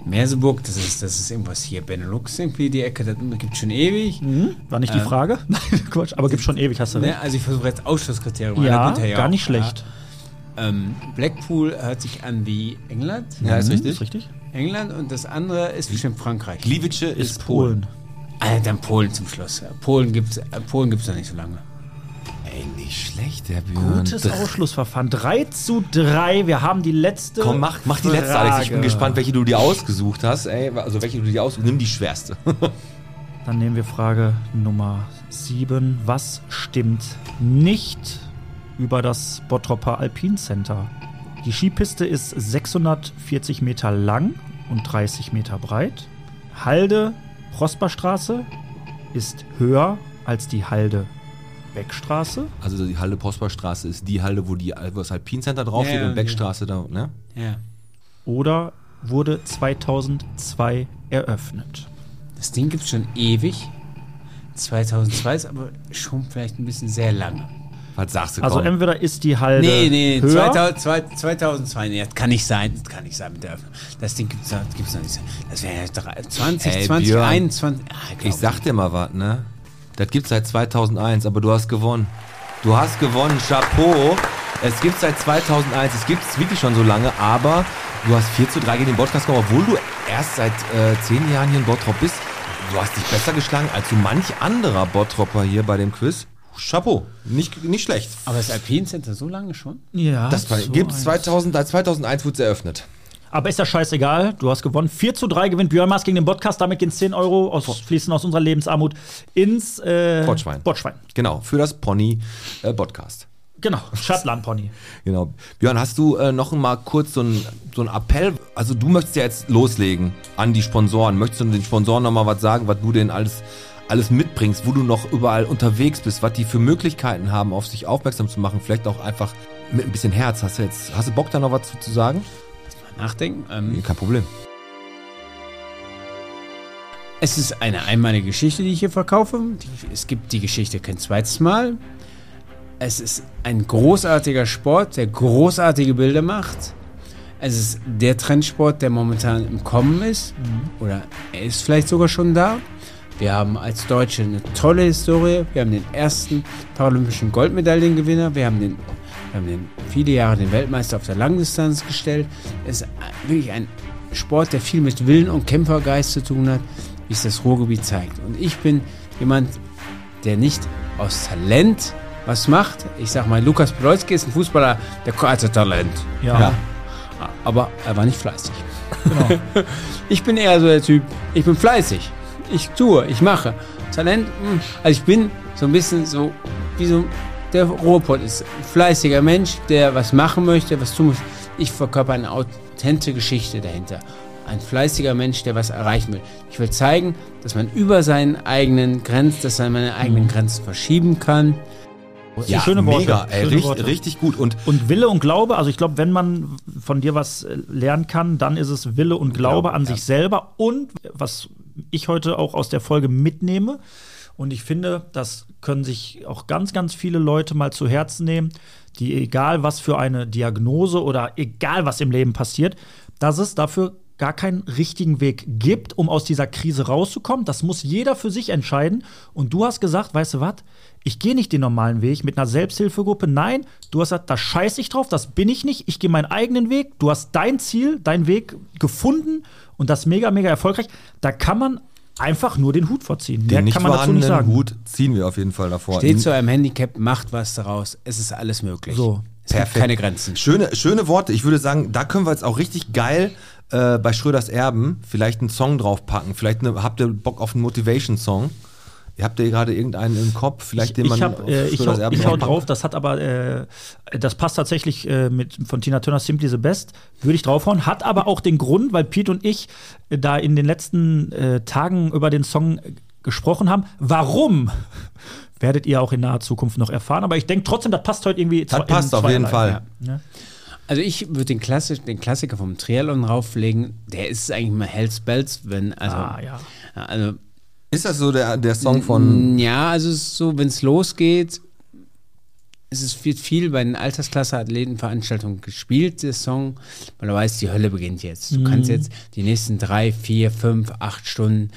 Merseburg, das ist, das ist irgendwas hier. Benelux irgendwie die Ecke, das gibt schon ewig. War nicht die Ähm. Frage? Nein, Quatsch, aber gibt schon ewig, hast du recht. Ne, also ich versuche jetzt Ausschlusskriterium. Ja, ja gar auch, nicht schlecht. Ja. Ähm, Blackpool hört sich an wie England. Ja, ist Hm, richtig. Ist richtig? England und das andere ist bestimmt Frankreich. Gliwice ist, Polen. Ah, dann Polen zum Schluss. Polen gibt es äh, Polen gibt's noch nicht so lange. Ey, nicht schlecht, der Björn. Gutes Dr- Ausschlussverfahren. 3 zu 3. Wir haben die letzte. Komm, mach, mach die letzte, Alex. Ich bin Frage. gespannt, welche du dir ausgesucht hast. Ey, also welche du dir ausgesucht Nimm die schwerste. Dann nehmen wir Frage Nummer 7. Was stimmt nicht über das Bottropper Alpin Center? Die Skipiste ist 640 Meter lang und 30 Meter breit. Halde Prosperstraße ist höher als die Halde Beckstraße. Also die Halde Prosperstraße ist die Halde, wo, die, wo das Alpincenter draufsteht Ja, ja, und Beckstraße da, ne? Ja. Oder wurde 2002 eröffnet? Das Ding gibt es schon ewig. 2002 ist aber schon vielleicht ein bisschen sehr lange. Was sagst du, Also komm? entweder ist die Halde Nee, nee, höher 2000, zwei- 2002, nee, das kann nicht sein. Das kann nicht sein mit der Öffnung. Das Ding gibt es gibt's noch nicht. Das wäre ja drei- 20, Ey, 20, Björn. 21. Ah, glaub Ich sag dir mal was, ne? Das gibt's seit 2001, aber du hast gewonnen. Du hast gewonnen, Chapeau. Es gibt seit 2001, es gibt's wirklich schon so lange, aber du hast 4 zu 3 gegen den Podcast gewonnen, obwohl du erst seit äh, 10 Jahren hier in Bottrop bist. Du hast dich besser geschlagen als so manch anderer Bottropper hier bei dem Quiz. Chapeau, nicht, nicht schlecht. Aber das Alpine Center so lange schon? Ja, Das so gibt's ein- 2000, seit 2001 wurde es eröffnet. Aber ist ja scheißegal. Du hast gewonnen. 4 zu 3 gewinnt Björn Maas gegen den Podcast. Damit gehen 10 Euro aus, fließen aus unserer Lebensarmut ins äh, Botschwein. Botschwein. Genau, für das Pony äh, Podcast. Genau, Schattlandpony. Genau. Björn, hast du äh, noch mal kurz so einen so Appell? Also du möchtest ja jetzt loslegen an die Sponsoren. Möchtest du den Sponsoren noch mal was sagen, was du denen alles, alles mitbringst, wo du noch überall unterwegs bist, was die für Möglichkeiten haben, auf sich aufmerksam zu machen? Vielleicht auch einfach mit ein bisschen Herz. Hast du jetzt, hast du Bock da noch was zu, zu sagen? Nachdenken. Ähm, Kein Problem. Es ist eine einmalige Geschichte, die ich hier verkaufe. Die, es gibt die Geschichte kein zweites Mal. Es ist ein großartiger Sport, der großartige Bilder macht. Es ist der Trendsport, der momentan im Kommen ist. Oder er ist vielleicht sogar schon da. Wir haben als Deutsche eine tolle Historie. Wir haben den ersten paralympischen Goldmedaillengewinner. Wir haben den, wir haben den viele Jahre den Weltmeister auf der Langdistanz gestellt. Es ist wirklich ein Sport, der viel mit Willen und Kämpfergeist zu tun hat, wie es das Ruhrgebiet zeigt. Und ich bin jemand, der nicht aus Talent was macht. Ich sag mal, Lukas Podolski ist ein Fußballer, der hatte Talent. Ja. Aber er war nicht fleißig. ich bin eher so der Typ, ich bin fleißig. Ich tue, ich mache. Talent, mh, also ich bin so ein bisschen so, wie so, der Ruhrpott ist ein fleißiger Mensch, der was machen möchte, was tun muss. Ich verkörper eine authentische Geschichte dahinter. Ein fleißiger Mensch, der was erreichen will. Ich will zeigen, dass man über seinen eigenen Grenzen, dass man seine eigenen Grenzen verschieben kann. Ja, schöne Worte. mega, ey, Schöne richtig, Worte. richtig gut. Und Und Wille und Glaube, also ich glaube, wenn man von dir was äh, lernen kann, dann ist es Wille und Glaube Glaube, an ja. sich selber. Und was ich heute auch aus der Folge mitnehme, und ich finde, das können sich auch ganz, ganz viele Leute mal zu Herzen nehmen, die egal was für eine Diagnose oder egal was im Leben passiert, dass es dafür gar keinen richtigen Weg gibt, um aus dieser Krise rauszukommen. Das muss jeder für sich entscheiden. Und du hast gesagt, weißt du was? Ich gehe nicht den normalen Weg mit einer Selbsthilfegruppe. Nein, du hast gesagt, da scheiße ich drauf, das bin ich nicht. Ich gehe meinen eigenen Weg. Du hast dein Ziel, deinen Weg gefunden und das mega, mega erfolgreich. Da kann man einfach nur den Hut vorziehen. Mehr den nicht kann man dazu nicht sagen. Hut ziehen wir auf jeden Fall davor. Steht zu einem Handicap, macht was daraus. Es ist alles möglich. So. Perfekt. keine Grenzen. Schöne, schöne Worte. Ich würde sagen, da können wir jetzt auch richtig geil äh, bei Schröders Erben vielleicht einen Song draufpacken. Vielleicht eine, habt ihr Bock auf einen Motivation-Song? Ihr habt ihr gerade irgendeinen im Kopf, vielleicht den man ich, hab, auf äh, ich, hau, ich hau drauf, das hat aber, äh, das passt tatsächlich äh, mit von Tina Turner Simply the Best, würde ich draufhauen. Hat aber auch den Grund, weil Pete und ich äh, da in den letzten äh, Tagen über den Song äh, gesprochen haben. Warum? Werdet ihr auch in naher Zukunft noch erfahren. Aber ich denke trotzdem, das passt heute irgendwie. Das passt in auf jeden. Fall. Ja. Ja. Also ich würde den, den Klassiker vom Triathlon rauflegen. Der ist eigentlich mal Hells Bells, wenn, also, Ah, ja. also Ist das so der, der Song von. Ja, also es ist so, wenn es losgeht, es ist viel, viel bei den Altersklasse-Athletenveranstaltungen gespielt, der Song, weil du weißt, die Hölle beginnt jetzt. Du kannst jetzt die nächsten drei, vier, fünf, acht Stunden,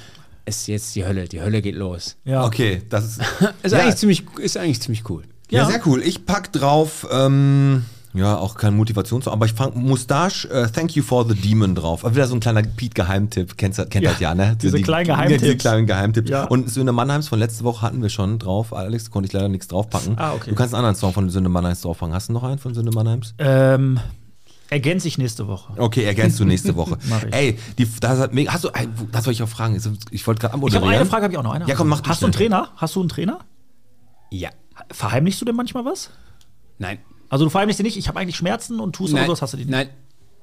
ist jetzt die Hölle, die Hölle geht los. Ja. Okay, das ist. Ist, Ja. eigentlich, ziemlich, ist eigentlich ziemlich cool. Ja, Ja. sehr cool. Ich pack drauf, ähm, ja, auch kein Motivationssong, aber ich fang Mustache, äh, Thank You for the Demon drauf. Aber wieder so ein kleiner Pete-Geheimtipp. Kennst du- Kennt Ja, das ja, ne? diese Die- kleinen Geheimtipps. Die kleinen Geheimtipps. Ja. Und Söhne Mannheims von letzte Woche hatten wir schon drauf. Alex, konnte ich leider nichts draufpacken. Ah, okay. Du kannst einen anderen Song von Söhne Mannheims draufpacken. Hast du noch einen von Söhne Mannheims? Ähm, ergänze ich nächste Woche. Okay, ergänzt du nächste Woche. Ich. Ey, die, das hat mega, hast du, das wollte ich auch fragen. Ich wollte gerade Ich habe anmoderieren. eine Frage, habe ich auch noch eine. Ja, komm, mach du Hast du einen. Trainer? Hast du einen Trainer? Ja. Verheimlichst du denn manchmal was? Nein. Also du verheimlichst dir nicht, ich habe eigentlich Schmerzen und tust aber Nein. sowas, hast du die nicht? Nein.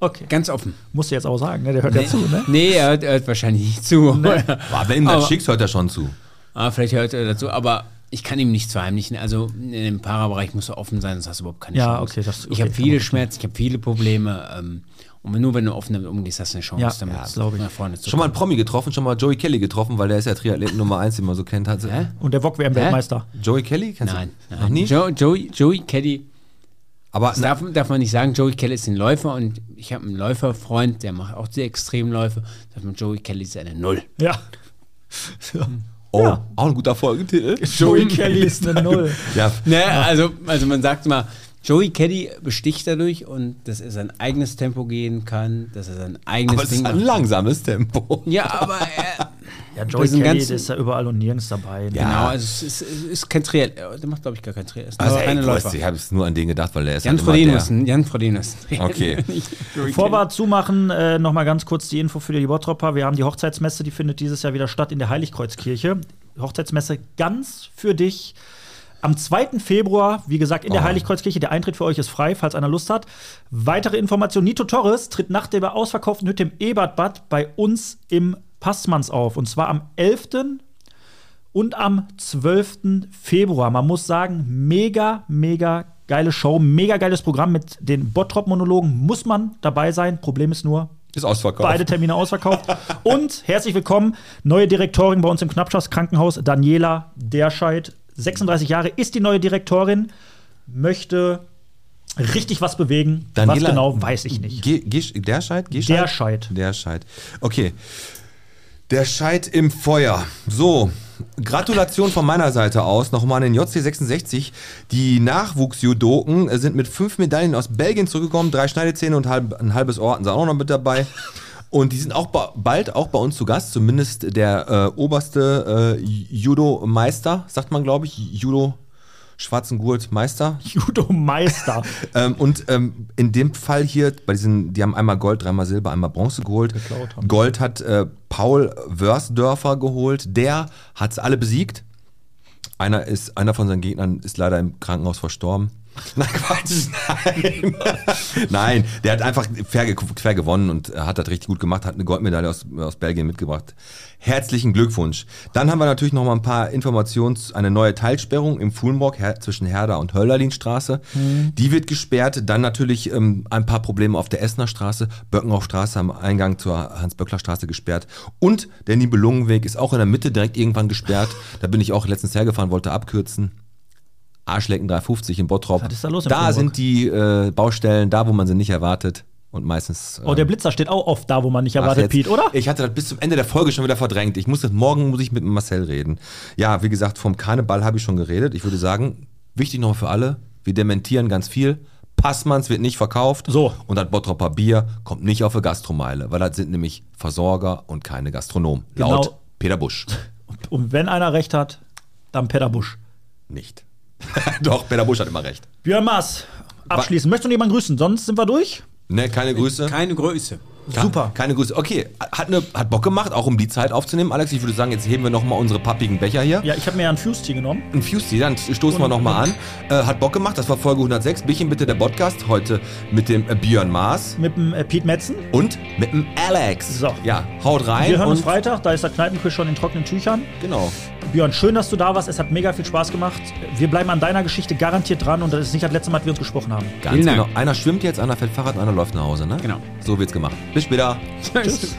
Okay. Ganz offen. Musst du jetzt auch sagen, ne? der hört ja zu, ne? Nee, er hört, er hört wahrscheinlich nicht zu. Boah, wenn ihm das Aber- schickst, hört er schon zu. Ah, vielleicht hört er dazu, aber ich kann ihm nichts verheimlichen. Also in dem Parabereich musst du offen sein, sonst hast du überhaupt keine Ja, Chance. okay, das- ich okay, habe kann viele Schmerzen, ich habe viele Probleme. Ähm, und wenn- nur wenn du offen damit umgehst, hast du eine Chance, Ja, damit ja, das glaub ich. nach vorne zu Schon mal einen kommen. Promi getroffen, schon mal Joey Kelly getroffen, weil der ist ja Triathleten Nummer 1, den man so kennt. Hat. Hä? Und der Wok-WM-Weltmeister. Joey Kelly? Kennst Nein, du? nein. Noch nie? Jo, Joey, Joey Caddy, Aber das darf, darf man nicht sagen, Joey Kelly ist ein Läufer und ich habe einen Läuferfreund, der macht auch die Extremläufe. Sagt man, Joey Kelly ist eine Null. Ja. oh, Ja. auch ein guter Folgetitel. Joey Kelly ist eine Null. Ja, Ne, also, also man sagt mal, Joey Caddy besticht dadurch und dass er sein eigenes Tempo gehen kann, dass er sein eigenes aber es Ding ist ein macht. langsames Tempo. Ja, aber er, Ja, Joey der ist ja überall und nirgends dabei. Ne? Genau, also es ist, es ist kein Trial. Der macht, glaube ich, gar kein Trial. Es ist Also, ey, keine du Läufer. weißt, ich habe es nur an den gedacht, weil der ist Jan halt ein Jan Trial. Okay. Bevor wir zumachen, äh, noch mal ganz kurz die Info für die Bottropper. Wir haben die Hochzeitsmesse, die findet dieses Jahr wieder statt in der Heiligkreuzkirche. Hochzeitsmesse ganz für dich. Am 2. Februar, wie gesagt, in der Oh. Heiligkreuzkirche. Der Eintritt für euch ist frei, falls einer Lust hat. Weitere Informationen: Nito Torres tritt nach der ausverkauften Hütte im Ebertbad bei uns im Passmanns auf. Und zwar am 11. und am 12. Februar. Man muss sagen, mega, mega geile Show, mega geiles Programm mit den Bottrop-Monologen. Muss man dabei sein. Problem ist nur, Ist ausverkauft. beide Termine ausverkauft. Und herzlich willkommen, neue Direktorin bei uns im Knappschaft Krankenhaus, Daniela Derscheid. 36 Jahre ist die neue Direktorin, möchte richtig was bewegen. was genau, weiß ich nicht. Ge Ge der? Ge Der Scheid. Der Scheid. Okay. Der Scheid im Feuer. So, Gratulation von meiner Seite aus nochmal an den JC66. Die Nachwuchsjudoken sind mit fünf Medaillen aus Belgien zurückgekommen. Drei Schneidezähne und halb, ein halbes Ohr hatten sie auch noch mit dabei. Und die sind auch ba bald auch bei uns zu Gast. Zumindest der äh, oberste äh, Judo-Meister, sagt man, glaube ich. Judo schwarzen Gurt Meister. Judo-Meister. Ähm, und ähm, in dem Fall hier, bei diesen, die haben einmal Gold, dreimal Silber, einmal Bronze geholt. Gold hat äh, Paul Wörsdörfer geholt. Der hat es alle besiegt. Einer, ist, einer von seinen Gegnern ist leider im Krankenhaus verstorben. Nein, Quatsch, nein. nein, der hat einfach fair, fair gewonnen und hat das richtig gut gemacht, hat eine Goldmedaille aus, aus Belgien mitgebracht. Herzlichen Glückwunsch. Dann haben wir natürlich noch mal ein paar Informationen, zu- eine neue Teilsperrung im Fuhlenbrock her zwischen Herder und Hölderlinstraße. Die wird gesperrt. Dann natürlich ähm, ein paar Probleme auf der Essener Straße, Böckenhoffstraße am Eingang zur Hans-Böckler-Straße gesperrt. Und der Nibelungenweg ist auch in der Mitte direkt irgendwann gesperrt. Da bin ich auch letztens hergefahren, wollte abkürzen. Arschlecken 350 in Bottrop. Was ist da los Da sind die äh, Baustellen, da wo man sie nicht erwartet. Und meistens. Oh, der ähm, Blitzer steht auch oft da, wo man nicht erwartet, Pete, oder? Ich hatte das bis zum Ende der Folge schon wieder verdrängt. Ich muss das, morgen muss ich mit Marcel reden. Ja, wie gesagt, vom Karneval habe ich schon geredet. Ich würde sagen, wichtig noch für alle, wir dementieren ganz viel. Passmanns wird nicht verkauft. So. Und das Bottropper Bier kommt nicht auf eine Gastromeile, weil das sind nämlich Versorger und keine Gastronomen. Genau. Laut Peter Busch. Und wenn einer recht hat, dann Peter Busch. Nicht. Doch, Peter Busch hat immer recht. Björn Maas, abschließen. Möchtest du noch jemanden grüßen? Sonst sind wir durch. Ne, keine Grüße. Keine Größe. Ka- Super. Keine Grüße. Okay, hat, ne, hat Bock gemacht, auch um die Zeit aufzunehmen. Alex, ich würde sagen, jetzt heben wir nochmal unsere pappigen Becher hier. Ja, ich habe mir ja einen Fuse-Tee genommen. Ein Fuse, dann stoßen wir nochmal an. Äh, hat Bock gemacht, das war Folge 106. Bierchen bitte der Podcast. Heute mit dem äh, Björn Maas Mit dem äh, Pete Metzen. und mit dem Alex. So. Ja, haut rein. Wir hören uns Freitag, da ist der Kneipenquiz schon in trockenen Tüchern. Genau. Björn, schön, dass du da warst. Es hat mega viel Spaß gemacht. Wir bleiben an deiner Geschichte garantiert dran und das ist nicht das letzte Mal, dass wir uns gesprochen haben. Ganz Vielen genau. Dank. Einer schwimmt jetzt, einer fährt Fahrrad, einer läuft nach Hause, ne? Genau. So wird's gemacht. Bis später. Tschüss.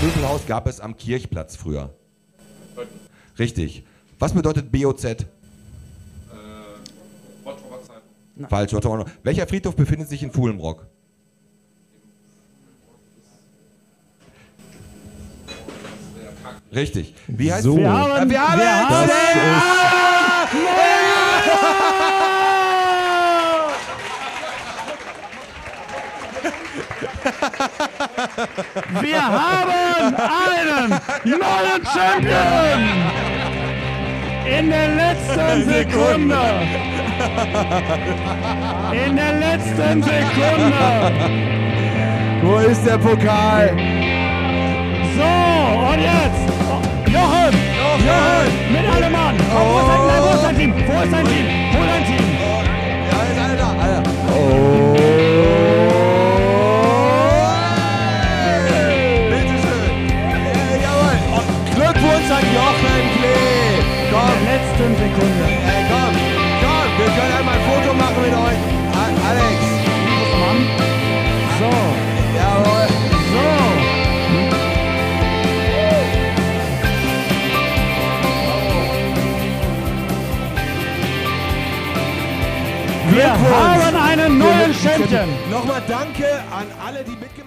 Welches Möbelhaus gab es am Kirchplatz früher? Richtig. Was bedeutet BOZ? Falsch. Bottroper Zeit. Welcher Friedhof befindet sich in Fuhlenbrock? Richtig. Wie heißt So. Wir haben, wir haben wir es! haben Wir haben einen neuen Champion! In der letzten Sekunde! In der letzten Sekunde! Wo ist der Pokal? So, und jetzt! Jochen! Jochen! Mit allem Mann! Wo ist dein, nein, wo ist dein Team? Wo ist dein Team? Hol an Jochen Klee. In Komm, der letzten Sekunde. ey, komm. Komm, wir können einmal ein Foto machen mit euch. A- Alex. Mann. So, Jawohl. so. Wir haben einen neuen Champion. Nochmal danke an alle, die mitgemacht haben.